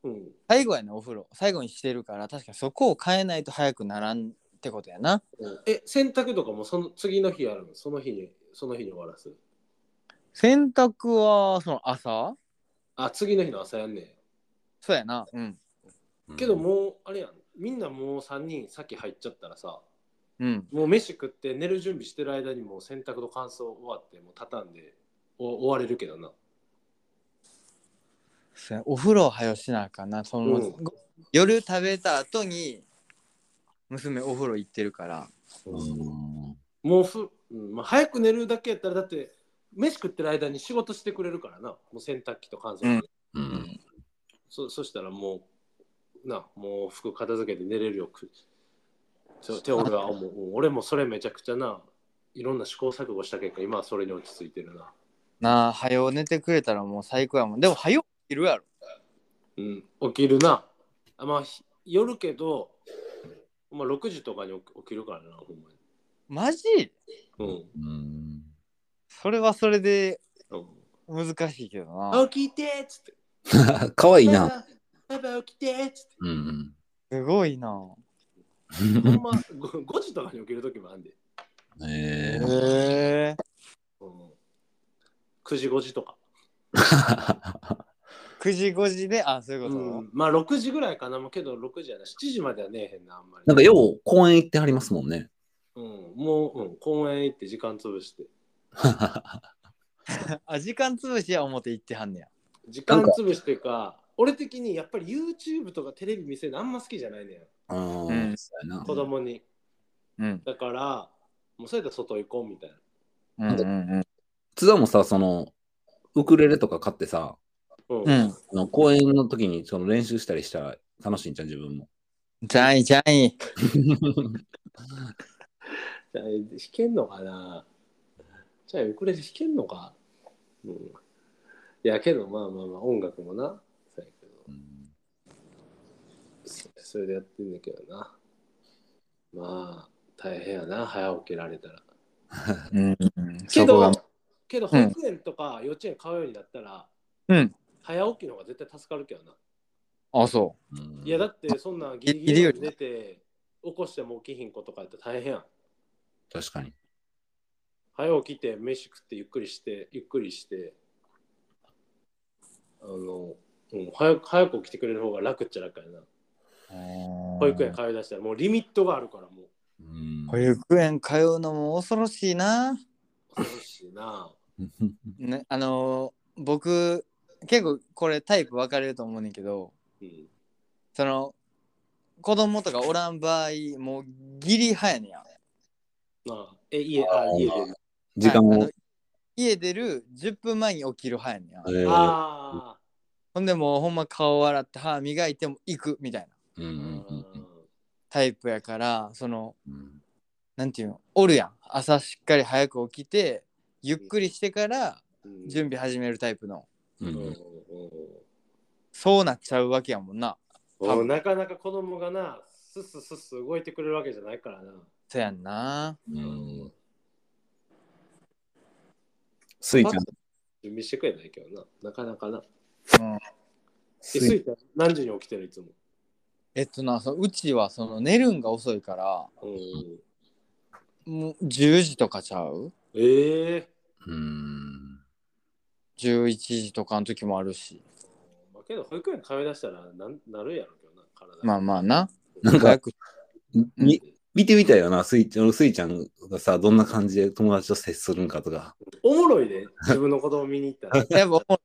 Speaker 3: うん。
Speaker 2: 最後やねお風呂。最後にしてるから確かにそこを変えないと早くならんってことやな。
Speaker 3: え、洗濯とかもその次の日やるの？その日に、その日に終わらす？
Speaker 2: 洗濯はその朝？
Speaker 3: あ、次の日の朝やんね
Speaker 2: そうやな。うん。
Speaker 3: ん。けどもう、あれやん。みんなもう3人先入っちゃったらさ、
Speaker 2: うん。
Speaker 3: もう飯食って寝る準備してる間にもう洗濯と乾燥終わって、もう畳んでお終われるけどな。
Speaker 2: そうやお風呂はよしなあかんな。その、
Speaker 3: うん
Speaker 2: ご夜食べた後に娘お風呂行ってるから。
Speaker 1: うん。
Speaker 3: もうふ、うんまあ、早く寝るだけやったら、だって、飯食ってる間に仕事してくれるからな。もう洗濯機と乾燥機、
Speaker 2: うん
Speaker 1: うん。
Speaker 3: そそしたらもう、な、もう服片付けて寝れるよ。くちょて俺は思う。うん俺もそれめちゃくちゃな、いろんな試行錯誤した結果、今はそれに落ち着いてるな。
Speaker 2: なあ、はよ寝てくれたらもう最高やもん。でもはよ起きるやろ。
Speaker 3: うん、起きるな。あまあ、ひ夜けど、まあ、6時とかに起きるからな、ほんま
Speaker 2: マジ？
Speaker 3: に。うん。
Speaker 1: うん。
Speaker 2: それはそれで
Speaker 3: うん、
Speaker 2: 難しいけどな。
Speaker 3: 起きてっつって。
Speaker 1: かわいいな。
Speaker 3: パパ起きてっつって。
Speaker 1: うん。
Speaker 2: すごいな。
Speaker 3: ほんま 5, 5時とかに起きるときもあんで、
Speaker 1: え
Speaker 2: へ
Speaker 1: ー。
Speaker 2: え。
Speaker 3: うん。9時5時とか。
Speaker 2: 9時5時で、あ、そういうこと。
Speaker 3: うん、まあ6時ぐらいかな、もうけど6時やな、7時まではねえへんな、あんまり。
Speaker 1: なんかよう公園行ってはりますもんね。
Speaker 3: うん、もう、うん、公園行って時間潰して。
Speaker 2: あ、時間潰しや思って行ってはんねや。
Speaker 3: 時間潰していうか、俺的にやっぱり YouTube とかテレビ見せるのあんま好きじゃないねん。
Speaker 1: うん。
Speaker 3: 子供に。
Speaker 2: うん。
Speaker 3: だから、もうそれで外行こうみたいな。
Speaker 2: うんうん
Speaker 1: 津田もさ、その、ウクレレとか買ってさ、
Speaker 3: うん。
Speaker 1: あの公演の時にその練習したりしたら楽しいんじゃん、自分も。
Speaker 2: ジャイジャイ。
Speaker 3: じゃあ弾けんのかな？じゃあウクレレ弾けんのか？うん。いやけどまあまあまあ音楽もな。そけど
Speaker 1: うん
Speaker 3: そそれでやってんだけどな。まあ大変やな、早起きられたら。
Speaker 2: うん。
Speaker 3: けど、けど保育園とか幼稚園通うようになったら、
Speaker 2: うん。
Speaker 3: 早起きの方が絶対助かるけどな。
Speaker 2: あ、そ
Speaker 1: うん
Speaker 3: いやだってそんなギリギリまで寝て起こしても起きひん子とかやったら大変やん。
Speaker 1: 確かに。
Speaker 3: 早起きて飯食ってゆっくりしてゆっくりしてあの、うん、早く早く起きてくれる方が楽っちゃ楽やな
Speaker 2: う。
Speaker 3: 保育園通い出したらもうリミットがあるからもう
Speaker 1: うん
Speaker 2: 保育園通うのも恐ろしいな。
Speaker 3: 恐ろしいな
Speaker 2: ね、あのー僕、結構これタイプ分かれると思うねんけど、
Speaker 3: うん
Speaker 2: その、子供とかおらん場合、もうギリ派やねんや。
Speaker 3: あえ家あ家で
Speaker 1: 時間も。
Speaker 2: 家出る10分前に起きる派やねんや。
Speaker 1: えー
Speaker 3: あ
Speaker 2: ほんでもうほんま顔洗って歯磨いても行くみたいな
Speaker 1: うん
Speaker 3: ー
Speaker 1: うん
Speaker 2: タイプやから、その、
Speaker 1: うん
Speaker 2: なんていうの、おるやん。朝しっかり早く起きて、ゆっくりしてから
Speaker 3: うん
Speaker 2: 準備始めるタイプの。
Speaker 1: うんうん。
Speaker 2: そうなっちゃうわけやもんな。
Speaker 3: うんもうなかなか子供がなスッススッス動いてくれるわけじゃないからな。
Speaker 2: そやんな。
Speaker 1: うん。スイちゃん、
Speaker 3: 準備してくれないけどな。なかなかな。
Speaker 2: うん。
Speaker 3: えスイ。ちゃん何時に起きてるいつも？
Speaker 2: えっとなそのうちはその寝るんが遅いから
Speaker 3: うん。
Speaker 2: もう10時とかちゃう？
Speaker 3: ええ
Speaker 1: うーん。
Speaker 2: 11時とかの時もあるし。
Speaker 3: まあ、けど保育園通い出したらなんなるやろうけどな、体。
Speaker 2: まあまあな。
Speaker 1: なんかみ見てみたいよな、スイちゃんスイちゃんがさ、どんな感じで友達と接するんかとか。
Speaker 3: おもろいで、自分の子供見に行ったら、
Speaker 2: やっぱ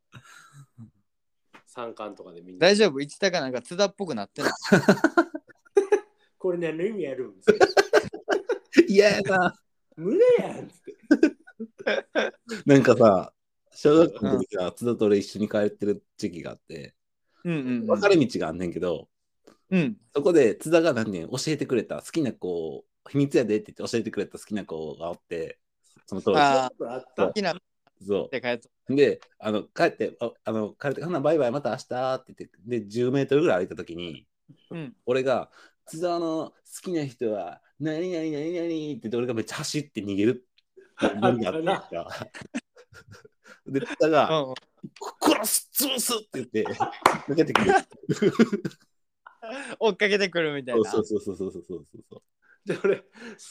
Speaker 3: 三巻とかで見に
Speaker 2: 大丈夫？一高なんか津田っぽくなってない
Speaker 3: これ何の意味あるん？
Speaker 1: 嫌やな。
Speaker 3: 胸やんって。
Speaker 1: なんかさ、小学校の時さ、津田と俺一緒に帰ってる時期があって、
Speaker 2: うんうん
Speaker 1: 分かれ道があんねんけど、
Speaker 2: うん
Speaker 1: そこで津田が何ねん教えてくれた好きな子、秘密やでって言って教えてくれた好きな子がおって、その当時。
Speaker 2: あ
Speaker 3: あった
Speaker 2: 好きなっ
Speaker 1: そう。で、あの帰って、ああの帰って、ほなバイバイまた明日って言って、で、10メートルぐらい歩いた時に、
Speaker 2: うん
Speaker 1: 俺が、津田の好きな人は、何々何々って言って、俺がめっちゃ走って逃げる。で、津田が、
Speaker 2: うん
Speaker 1: 殺す潰すって言って、抜けてくる。
Speaker 2: 追っかけてくるみたいな
Speaker 1: そうそうそうそうそうそうそう。
Speaker 3: で俺、好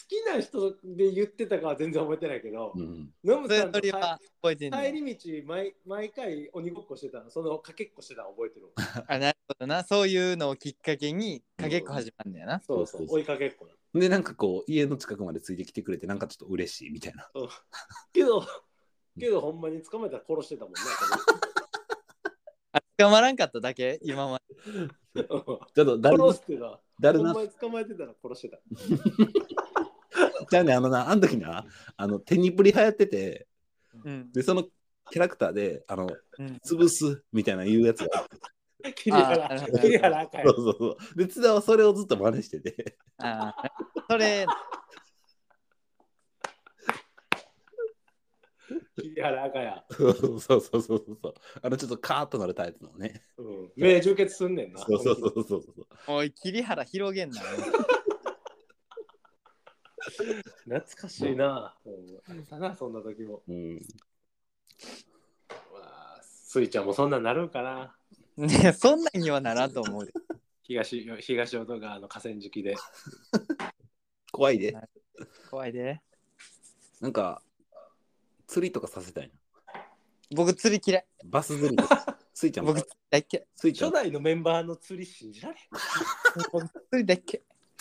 Speaker 3: きな人で言ってたかは全然覚えてないけど、
Speaker 1: うん、
Speaker 3: ノさんと帰り道毎、毎回鬼ごっこしてたの、そのかけっこしてたの覚えてる？わ。
Speaker 2: あなるほどなそういうのをきっかけにかけっこ始まんねやな
Speaker 3: そうそう、追いかけっこな。
Speaker 1: で、なんかこう、家の近くまでついてきてくれて、なんかちょっと嬉しいみたいな。
Speaker 3: うんけど、けどほんまに捕まえたら殺してたもんね。
Speaker 2: あ捕まらんかっただけ？今まで。
Speaker 1: ちょっと誰
Speaker 3: のは、
Speaker 1: 誰な
Speaker 3: ほんまに捕まえてたら殺してた。
Speaker 1: じゃあね、あのな、あの時な、あの、テニプリ流行ってて、
Speaker 2: うん。
Speaker 1: で、そのキャラクターで、あの、
Speaker 2: うん。
Speaker 1: 潰すみたいな言うやつが、
Speaker 3: 桐原桐原赤い
Speaker 1: そうそうそう。で、津田はそれをずっと真似してて、
Speaker 2: あー。それ
Speaker 3: 桐原赤や。
Speaker 1: そうそうそうそうそうそう。あの、ちょっとカーッとなるタイプのね。
Speaker 3: うん、目充血すんねんな。
Speaker 1: そうそうそうそうそう。
Speaker 2: おい桐原広げんな
Speaker 3: 懐かしいな。うんあったな、そんな時も。
Speaker 1: うん。
Speaker 3: わあスイちゃんもそんなんなるんかな。
Speaker 2: ねそんなんにはならんと思うで
Speaker 3: 東東淀川の河川敷で。
Speaker 1: 怖いで。
Speaker 2: 怖いで
Speaker 1: なんか、釣りとかさせたいな。
Speaker 2: 僕釣り嫌い
Speaker 1: バス釣り とか。スイちゃんも
Speaker 2: 僕、釣り大っ嫌い
Speaker 1: スイちゃん
Speaker 3: 初代のメンバーの釣り信じられ
Speaker 2: 僕釣り大っ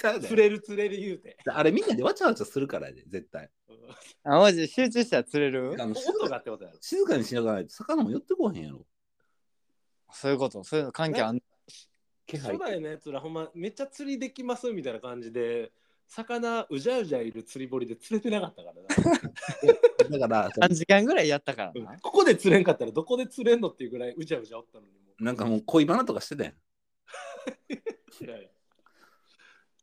Speaker 2: 嫌い
Speaker 3: ん。釣れる釣れる言うて。
Speaker 1: あれみんなでわちゃわちゃするからやで、絶対。
Speaker 3: うん
Speaker 2: あマジで集中したら釣れる？
Speaker 1: あの
Speaker 3: 音がってことやろ。
Speaker 1: 静かにしながらないと魚も寄ってこへんやろ。
Speaker 2: そういうことそういうの関係あん
Speaker 1: 気配
Speaker 3: 初代のやつらほんまめっちゃ釣りできますみたいな感じで魚うじゃうじゃいる釣り堀で釣れてなかったからな、
Speaker 1: だから、
Speaker 2: 3時間ぐらいやったから
Speaker 3: うん。
Speaker 2: な
Speaker 3: ここで釣れんかったらどこで釣れんのっていうぐらいうじゃうじゃおったのに
Speaker 1: なんかもう恋バナとかしてたやん。
Speaker 3: い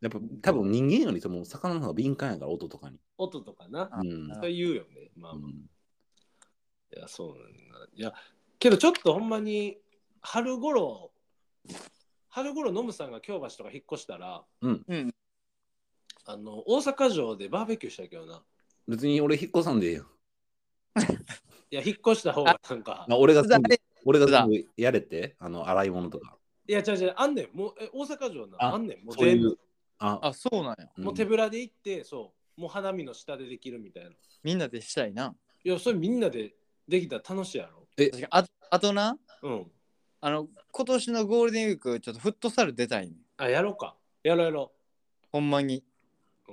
Speaker 3: や
Speaker 1: っぱ多分人間よりとも魚の方が敏感やから音とかに。
Speaker 3: 音とかな。
Speaker 2: あ
Speaker 1: うん。
Speaker 3: そう言うよね。まあ、い
Speaker 1: うん。
Speaker 3: やそうなんだ。いやけどちょっとほんまに春頃春頃ノムさんが京橋とか引っ越したら
Speaker 2: うん
Speaker 3: あの大阪城でバーベキューしたいけどな。
Speaker 1: 別に俺引っ越さんでええよ。
Speaker 3: いや引っ越した方がなんか。
Speaker 1: まあ、俺が全部俺が全部やれて、あの洗い物とか。
Speaker 3: いや違う違うあんねん。もうえ大阪城な。
Speaker 1: あ
Speaker 3: あんねん。もう
Speaker 1: そういう
Speaker 3: 全部。
Speaker 1: あ、
Speaker 2: あそうなんや。
Speaker 1: うん。
Speaker 3: もう手ぶらで行ってそう。もう花見の下でできるみたいな。い
Speaker 2: みんなでしたいな。
Speaker 3: やそれみんなでできたら楽しいやろ。
Speaker 1: え。
Speaker 2: 確かああとな
Speaker 3: うん。
Speaker 2: あの今年のゴールデンウィークちょっとフットサル出たいねん。
Speaker 3: あやろうか。やろうやろ
Speaker 2: ほんまに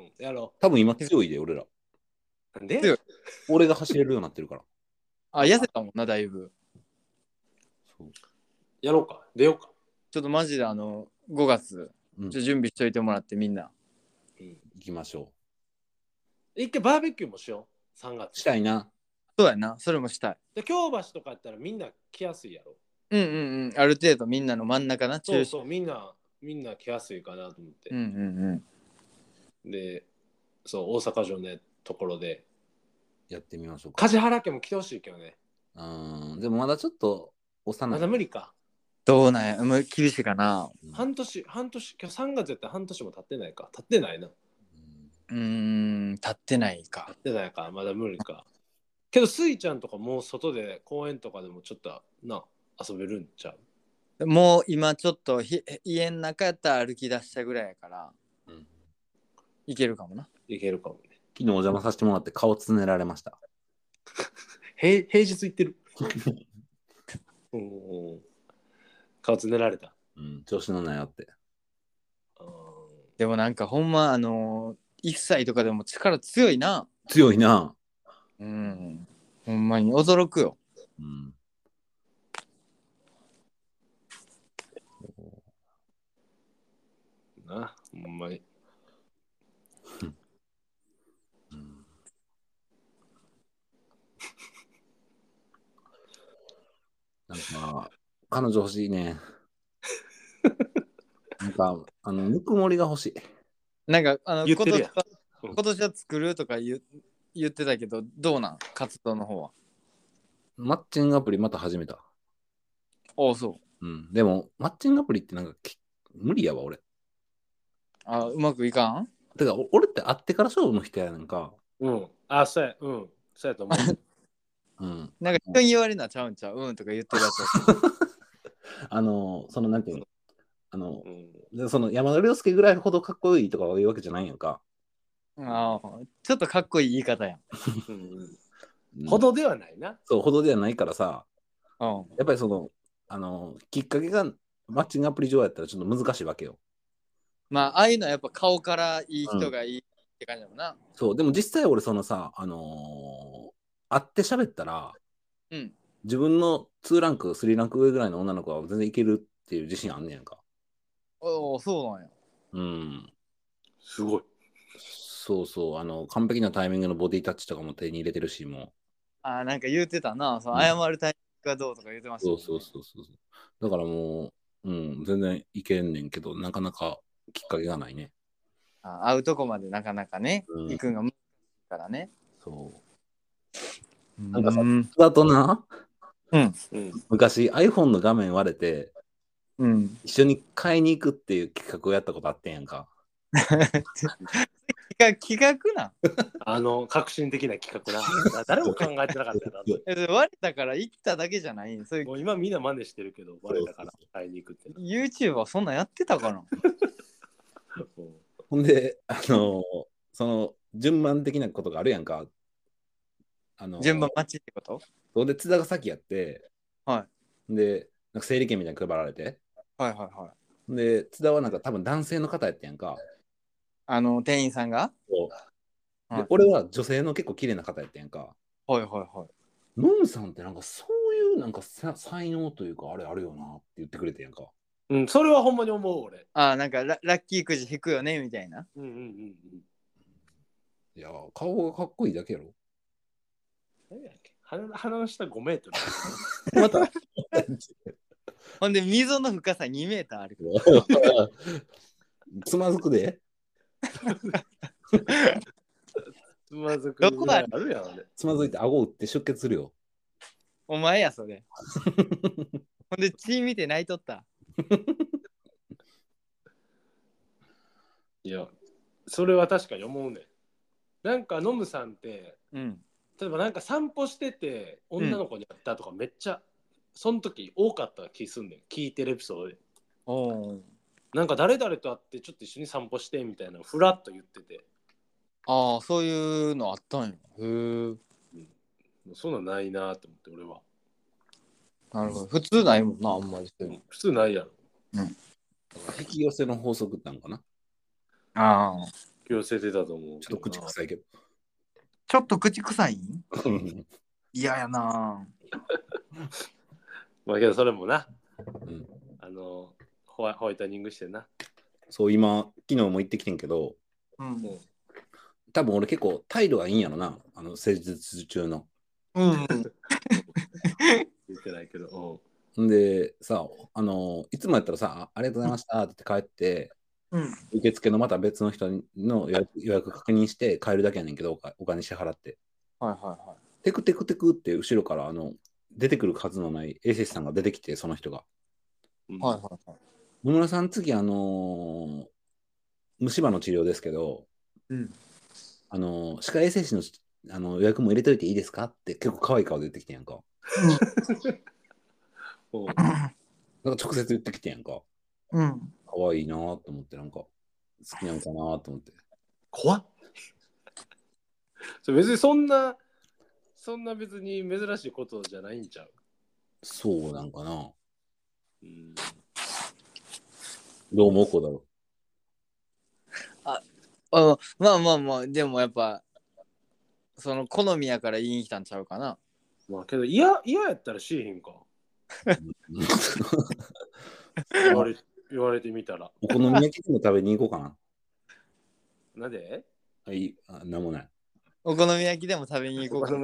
Speaker 3: う、うん、やろ
Speaker 1: 多分今強いで、俺ら。
Speaker 3: うなんで
Speaker 1: 俺が走れるようになってるから。
Speaker 2: あ痩せたもんなだいぶ。
Speaker 1: そう。
Speaker 3: やろうか。出ようか、
Speaker 2: ちょっとマジであの5月。
Speaker 1: うん。
Speaker 2: ちょ準備しといてもらってみんな。
Speaker 3: うん、
Speaker 1: 行きましょ
Speaker 3: 一回バーベキューもしよう。3
Speaker 1: う。
Speaker 3: 月。
Speaker 1: したいな。
Speaker 2: そうやな。それもしたい。
Speaker 3: で京橋とかやったらみんな来やすいやろ。
Speaker 2: うんうんうん。ある程度みんなの真ん中な
Speaker 3: そうそうみんなみんな来やすいかなと思って。
Speaker 2: うん、うんうん
Speaker 3: でそう大阪城のところで。
Speaker 1: やってみましょうか。
Speaker 3: 梶原家も来てほしいけどね。
Speaker 1: うん。でもまだちょっと幼
Speaker 3: ま
Speaker 1: い。
Speaker 3: だ無理か。
Speaker 2: どうなんや。もう厳しいかな。
Speaker 1: うん。
Speaker 3: 半年半年今日3月やったら半年も経ってないか。経ってないな。
Speaker 2: うーん立ってないか。
Speaker 3: 経ってないか。まだ無理か。けどスイちゃんとかもう外で公園とかでもちょっとな遊べるんちゃう？
Speaker 2: もう今ちょっとひ家の中やったら歩き出したぐらいやから、
Speaker 1: うん
Speaker 2: いけるかもな。
Speaker 3: いけるかもね。
Speaker 1: 昨日お邪魔させてもらって顔つねられました。
Speaker 3: 平平日行ってる？うん。顔つねられた。
Speaker 1: うん、調子のないよって。
Speaker 3: うん
Speaker 2: でもなんかほんまあのー、1歳とかでも力強いな。
Speaker 1: 強いな。
Speaker 2: うん。ほんまに驚くよ。
Speaker 1: うん。
Speaker 3: な、ほんまに。
Speaker 1: なんか、彼女欲しいね。なんか、あの、ぬくもりが欲しい。
Speaker 2: なんかあの
Speaker 3: 言ってるやん
Speaker 2: 今年は
Speaker 3: うん
Speaker 2: 今年は作るとか言う言ってたけど、どうなん？活動の方は。
Speaker 1: マッチングアプリまた始めた。
Speaker 2: おうそう。
Speaker 1: うん。でも、マッチングアプリってなんかき、無理やわ、俺。
Speaker 2: あうまくいかん？
Speaker 1: てか、お俺って会ってから勝負の人やねんか。
Speaker 3: うん。あ、そうや。うん。そうやと思う。
Speaker 1: うん。
Speaker 2: なんか人に言われるのはちゃうんちゃう？うんとか言ってるやつ。
Speaker 1: あの、その、なんていうの？あの
Speaker 3: う、ん。
Speaker 1: でその山田涼介ぐらいほどかっこいいとかいうわけじゃないやんか。
Speaker 2: ああちょっとかっこいい言い方やん
Speaker 3: ほどではないな。
Speaker 1: そう、ほどではないからさ、
Speaker 2: うん。
Speaker 1: やっぱりその、あの、きっかけがマッチングアプリ上やったらちょっと難しいわけよ。
Speaker 2: まあ、ああいうのはやっぱ顔からいい人がいいって感じだもんな。
Speaker 1: そう、でも実際俺そのさ、あのー会って喋ったら、
Speaker 2: うん。
Speaker 1: 自分の2ランク、3ランク上ぐらいの女の子は全然いけるっていう自信あんねやんか。
Speaker 2: おお、そうなんや。
Speaker 1: うん。
Speaker 3: すごい。
Speaker 1: そうそう、あの、完璧なタイミングのボディタッチとかも手に入れてるし、も
Speaker 2: ああ、なんか言ってたな。そ謝るタイミングがどうとか言ってま
Speaker 1: う。
Speaker 2: したもんね、
Speaker 1: そうそうそうそう。だからもう、うん、全然いけんねんけど、なかなかきっかけがないね。
Speaker 2: あ会うとこまでなかなかね、
Speaker 1: うん
Speaker 2: 行くんが難しいからね。
Speaker 1: そう。
Speaker 2: な
Speaker 1: なんかさ
Speaker 2: うん。
Speaker 1: だとな、
Speaker 2: うん。
Speaker 3: うん。
Speaker 1: 昔 iPhone の画面割れて、
Speaker 2: うん。
Speaker 1: 一緒に買いに行くっていう企画をやったことあってんやんか。
Speaker 2: 企画企画なん
Speaker 3: あの、革新的な企画な。だ 誰も考えてなかったよな。
Speaker 2: 割れたから行っただけじゃない？んそういう
Speaker 3: もう今みんな真似してるけど、割れたから買いに行くってな。
Speaker 2: YouTuber そんなんやってたかな？
Speaker 3: うん
Speaker 1: ほんで、あのその順番的なことがあるやんか。あの
Speaker 2: 順番待ちってこと？
Speaker 1: そんで津田が先やって、
Speaker 2: は
Speaker 1: で、なんか整理券みたいに配られて、
Speaker 2: はいはいはい。
Speaker 1: で、津田はなんか多分男性の方やったやんか。
Speaker 2: あの、店員さんが？
Speaker 1: そう
Speaker 2: はい
Speaker 1: で俺は女性の結構綺麗な方やったやんか。
Speaker 2: はいはいはい。
Speaker 1: ノムさんってなんかそういうなんかさ才能というかあれあるよなって言ってくれてんやんか。
Speaker 3: うん、それはほんまに思う、俺。
Speaker 2: ああ、なんかララッキーくじ引くよねみたいな。
Speaker 3: うんうんうんうん。
Speaker 1: いや、顔がかっこいいだけやろ。
Speaker 3: 何やっけ鼻の鼻の下5メートル。
Speaker 1: また。
Speaker 2: ほんで、溝の深さ2メーターある。
Speaker 1: つまずくで。
Speaker 3: つまずく
Speaker 2: どこだ？
Speaker 3: あるやん、あれ。
Speaker 1: つまずいて顎打って出血するよ。
Speaker 2: お前や、それ。ほんで、血見て泣いとった。
Speaker 3: いや、それは確かに思うね。なんか、ノムさんって、
Speaker 2: うん。
Speaker 3: 例えばなんか散歩してて、女の子に会ったとかめっちゃ、その時多かった気すんねん。聞いてるエピソードで。
Speaker 2: おお。
Speaker 3: なんか誰々と会ってちょっと一緒に散歩してみたいなのふらっと言ってて、
Speaker 2: ああ、そういうのあったんや。へえ。
Speaker 3: もうそんなんないなと思って俺は。
Speaker 2: なるほど。普通ないもんな、あんまりそういうの。
Speaker 3: 普通ないやろ。
Speaker 1: 引き寄せの法則ってのかな？
Speaker 2: ああ。
Speaker 3: 気を寄せてたと思う
Speaker 1: ちょっと口臭いけど。
Speaker 2: ちょっと口臭い
Speaker 1: うん
Speaker 2: 嫌やな。
Speaker 3: まあけどそれもな、
Speaker 1: うん
Speaker 3: あのホワホワイトニングしてな。
Speaker 1: そう、今、昨日も行ってきてんけど、
Speaker 2: うん。
Speaker 1: 多分俺結構態度がいいんやろな、あの施術中の。
Speaker 2: うん。
Speaker 3: 言ってないけど。
Speaker 1: んで、さ、あの、いつもやったらさ、あありがとうございましたって言って帰って、
Speaker 2: うん。
Speaker 1: 受付のまた別の人の予約予約確認して帰るだけやねんけど、お金お金支払って。
Speaker 2: はいはいはい。
Speaker 1: テクテクテクって後ろからあの出てくる数のない衛生士さんが出てきて、その人が。
Speaker 3: うん
Speaker 2: はいはいはい。
Speaker 1: 野村さん、次、あのー虫歯の治療ですけど、
Speaker 2: うん。
Speaker 1: あのー歯科衛生士のあの予約も入れといていいですか？って結構可愛い顔で言ってきてんやんか。
Speaker 3: うん
Speaker 1: なんか直接言ってきてんやんか。
Speaker 2: うん。
Speaker 1: 可愛いなと思って、なんか、好きなんかなと思って。
Speaker 3: 怖っ 別にそんな、そんな別に珍しいことじゃないんちゃう？
Speaker 1: そうなんかな。
Speaker 3: うん、
Speaker 1: どう思うこうだろ
Speaker 2: あまあまあまあ、でもやっぱ、その好みやから言いに来たんちゃうかな。
Speaker 3: まあけど嫌嫌やったらしへんか。
Speaker 1: う。
Speaker 3: 言われ言われてみたら。
Speaker 1: お好み焼きでも食べに行こうかな。
Speaker 3: なんで？
Speaker 1: はい、あなんもない。
Speaker 2: お好み焼きでも食べに行こうか。
Speaker 3: ああ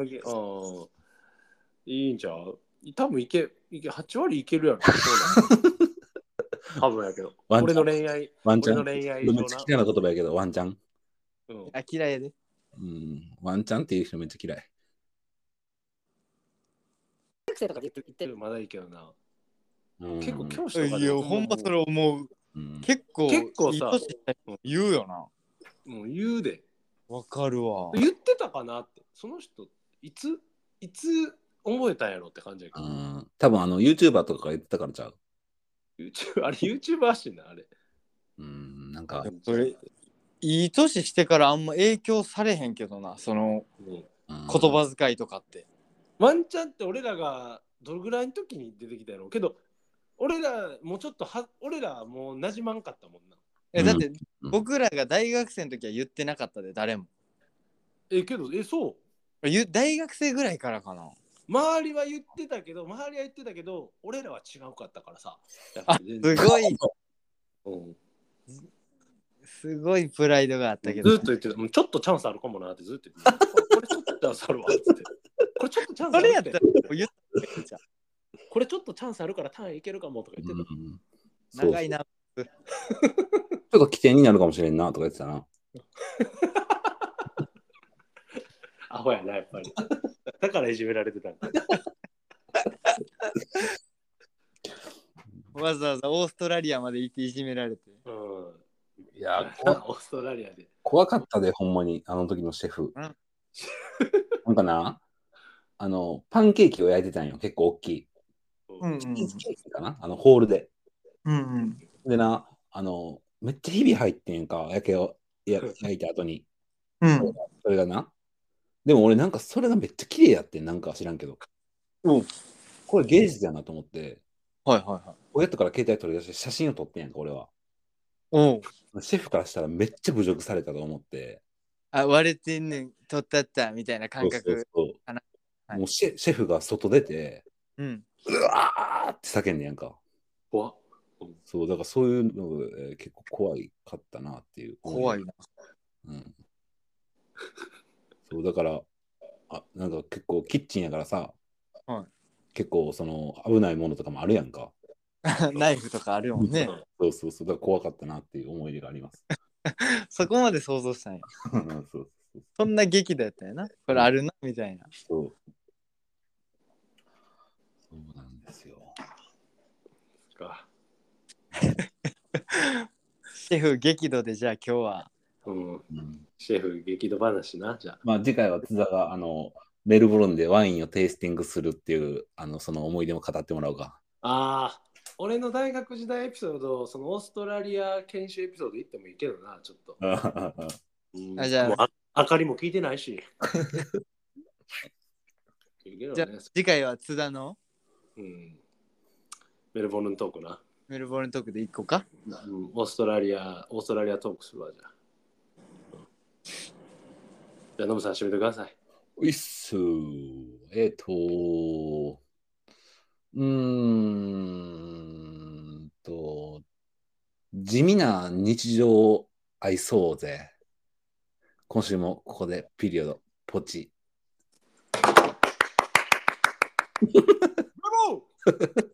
Speaker 3: いいんちゃう？多分いけ、いけ、8割いけるやろ。そうなん多分やけど。
Speaker 1: ワンチャン
Speaker 3: 俺の恋愛、
Speaker 1: ワンチャン。
Speaker 3: 俺の恋愛
Speaker 1: めっちゃ。嫌いな言葉やけど、ワンチャン。
Speaker 3: うん
Speaker 2: あ、嫌いやで。
Speaker 1: うん、ワンチャンっていう人めっちゃ嫌い。
Speaker 4: 学生とかで言って言ってる。
Speaker 3: まだいいけどな。
Speaker 1: うん
Speaker 3: 結構教師とかで
Speaker 2: いや、ほんまそれ思う。
Speaker 1: うん
Speaker 2: 結構、
Speaker 3: 結構さ
Speaker 2: 言うよな。
Speaker 3: もう言うで。
Speaker 2: わかるわ。
Speaker 3: 言ってたかなって。その人、いつ、いつ覚えたんやろって感じやけど。
Speaker 1: うん多分あの YouTuber とかが言ってたからちゃう。
Speaker 3: YouTube あれ YouTuber 発信な、あれ。
Speaker 1: うん、なんか、
Speaker 2: それ、いい年してからあんま影響されへんけどな、その言葉遣いとかって。
Speaker 3: ワンチャンって俺らがどれぐらいの時に出てきたやろうけど、俺らもうちょっとは、俺らもう馴染まんかったもんな。
Speaker 2: え、だって
Speaker 1: うん
Speaker 2: 僕らが大学生の時は言ってなかったで、誰も。
Speaker 3: え、けど、え、そう
Speaker 2: ゆ大学生ぐらいからかな。
Speaker 3: 周りは言ってたけど、周りは言ってたけど、俺らは違うかったからさ。
Speaker 2: あすごい、
Speaker 3: うん
Speaker 2: すごいプライドがあったけど。
Speaker 3: ずっと言ってた、もうちょっとチャンスあるかもなってずっと言ってた。これちょっとチャンスあるわって。これちょっとチャンスあ
Speaker 2: そ
Speaker 3: るって
Speaker 2: れやったらもう言ってたじゃん
Speaker 3: これちょっとチャンスあるから単位いけるかもとか言ってた。
Speaker 2: 長いな。
Speaker 1: ちょっと起点になるかもしれんなとか言ってたな。
Speaker 3: アホやな、やっぱり。だからいじめられてたんだ。
Speaker 2: わざわざオーストラリアまで行っていじめられて。
Speaker 3: うん。
Speaker 1: いや、
Speaker 3: オーストラリアで。
Speaker 1: 怖かったで、ほんまに、あの時のシェフ。
Speaker 2: うん
Speaker 1: なんかな、あの、パンケーキを焼いてたんよ、結構大きい。
Speaker 2: うん
Speaker 1: チキかな？あの、ホールで。
Speaker 2: うんうん。
Speaker 1: でな、あの、めっちゃひび入ってんか、焼けをや焼いた後に。
Speaker 2: うん。
Speaker 1: それがな。でも俺なんかそれがめっちゃ綺麗やってん、なんか知らんけど。
Speaker 2: うん
Speaker 1: これ芸術やなと思って、
Speaker 2: はいはいはい。
Speaker 1: 親とから携帯取り出して写真を撮ってんやんか、俺は。
Speaker 2: おう
Speaker 1: シェフからしたらめっちゃ侮辱されたと思って。
Speaker 2: あ、割れてんねん、取ったったみたいな感覚。
Speaker 1: そうそうそうもうシェシェフが外出て、
Speaker 2: うん。
Speaker 1: うわーって叫んでんやんか。
Speaker 3: 怖っ
Speaker 1: そう、だからそういうのが、えー結構怖いかったなっていう。
Speaker 2: 怖いな。
Speaker 1: うん。そう、だから、あ、なんか結構キッチンやからさ、
Speaker 2: はい
Speaker 1: 結構その危ないものとかもあるやんか。
Speaker 2: ナイフとかあるもんね。
Speaker 1: そうそうそう、だから怖かったなっていう思い出があります。
Speaker 2: そこまで想像したんや。
Speaker 1: そうそう
Speaker 2: そんな激怒やったんやな。これあるな、みたいな。
Speaker 1: そう。そうなんですよ。
Speaker 3: か
Speaker 2: シェフ激怒でじゃあ今日は。
Speaker 3: うん。
Speaker 1: うん
Speaker 3: シェフ激怒話な、じゃあ。
Speaker 1: まあ次回は津田があのメルボルンでワインをテイスティングするっていうあのその思い出も語ってもらおうか。
Speaker 3: ああ、俺の大学時代エピソード、そのオーストラリア研修エピソード言ってもいいけどな、ちょっと。うん
Speaker 2: あじゃあ
Speaker 3: もうあ明かりも聞いてないし。いいけど
Speaker 2: じゃあ
Speaker 3: ね
Speaker 2: 次回は津田の？
Speaker 3: うん、メルボルントークな。
Speaker 2: メルボルントークで一個か？
Speaker 3: うん、オーストラリア、オーストラリアトークするわ、じゃあ。うんじゃあ、ノブさん、締めてください。
Speaker 1: ういっす。えっ、と、うーんと、地味な日常を愛そうぜ。今週もここでピリオド、ポチ。
Speaker 3: ブラボー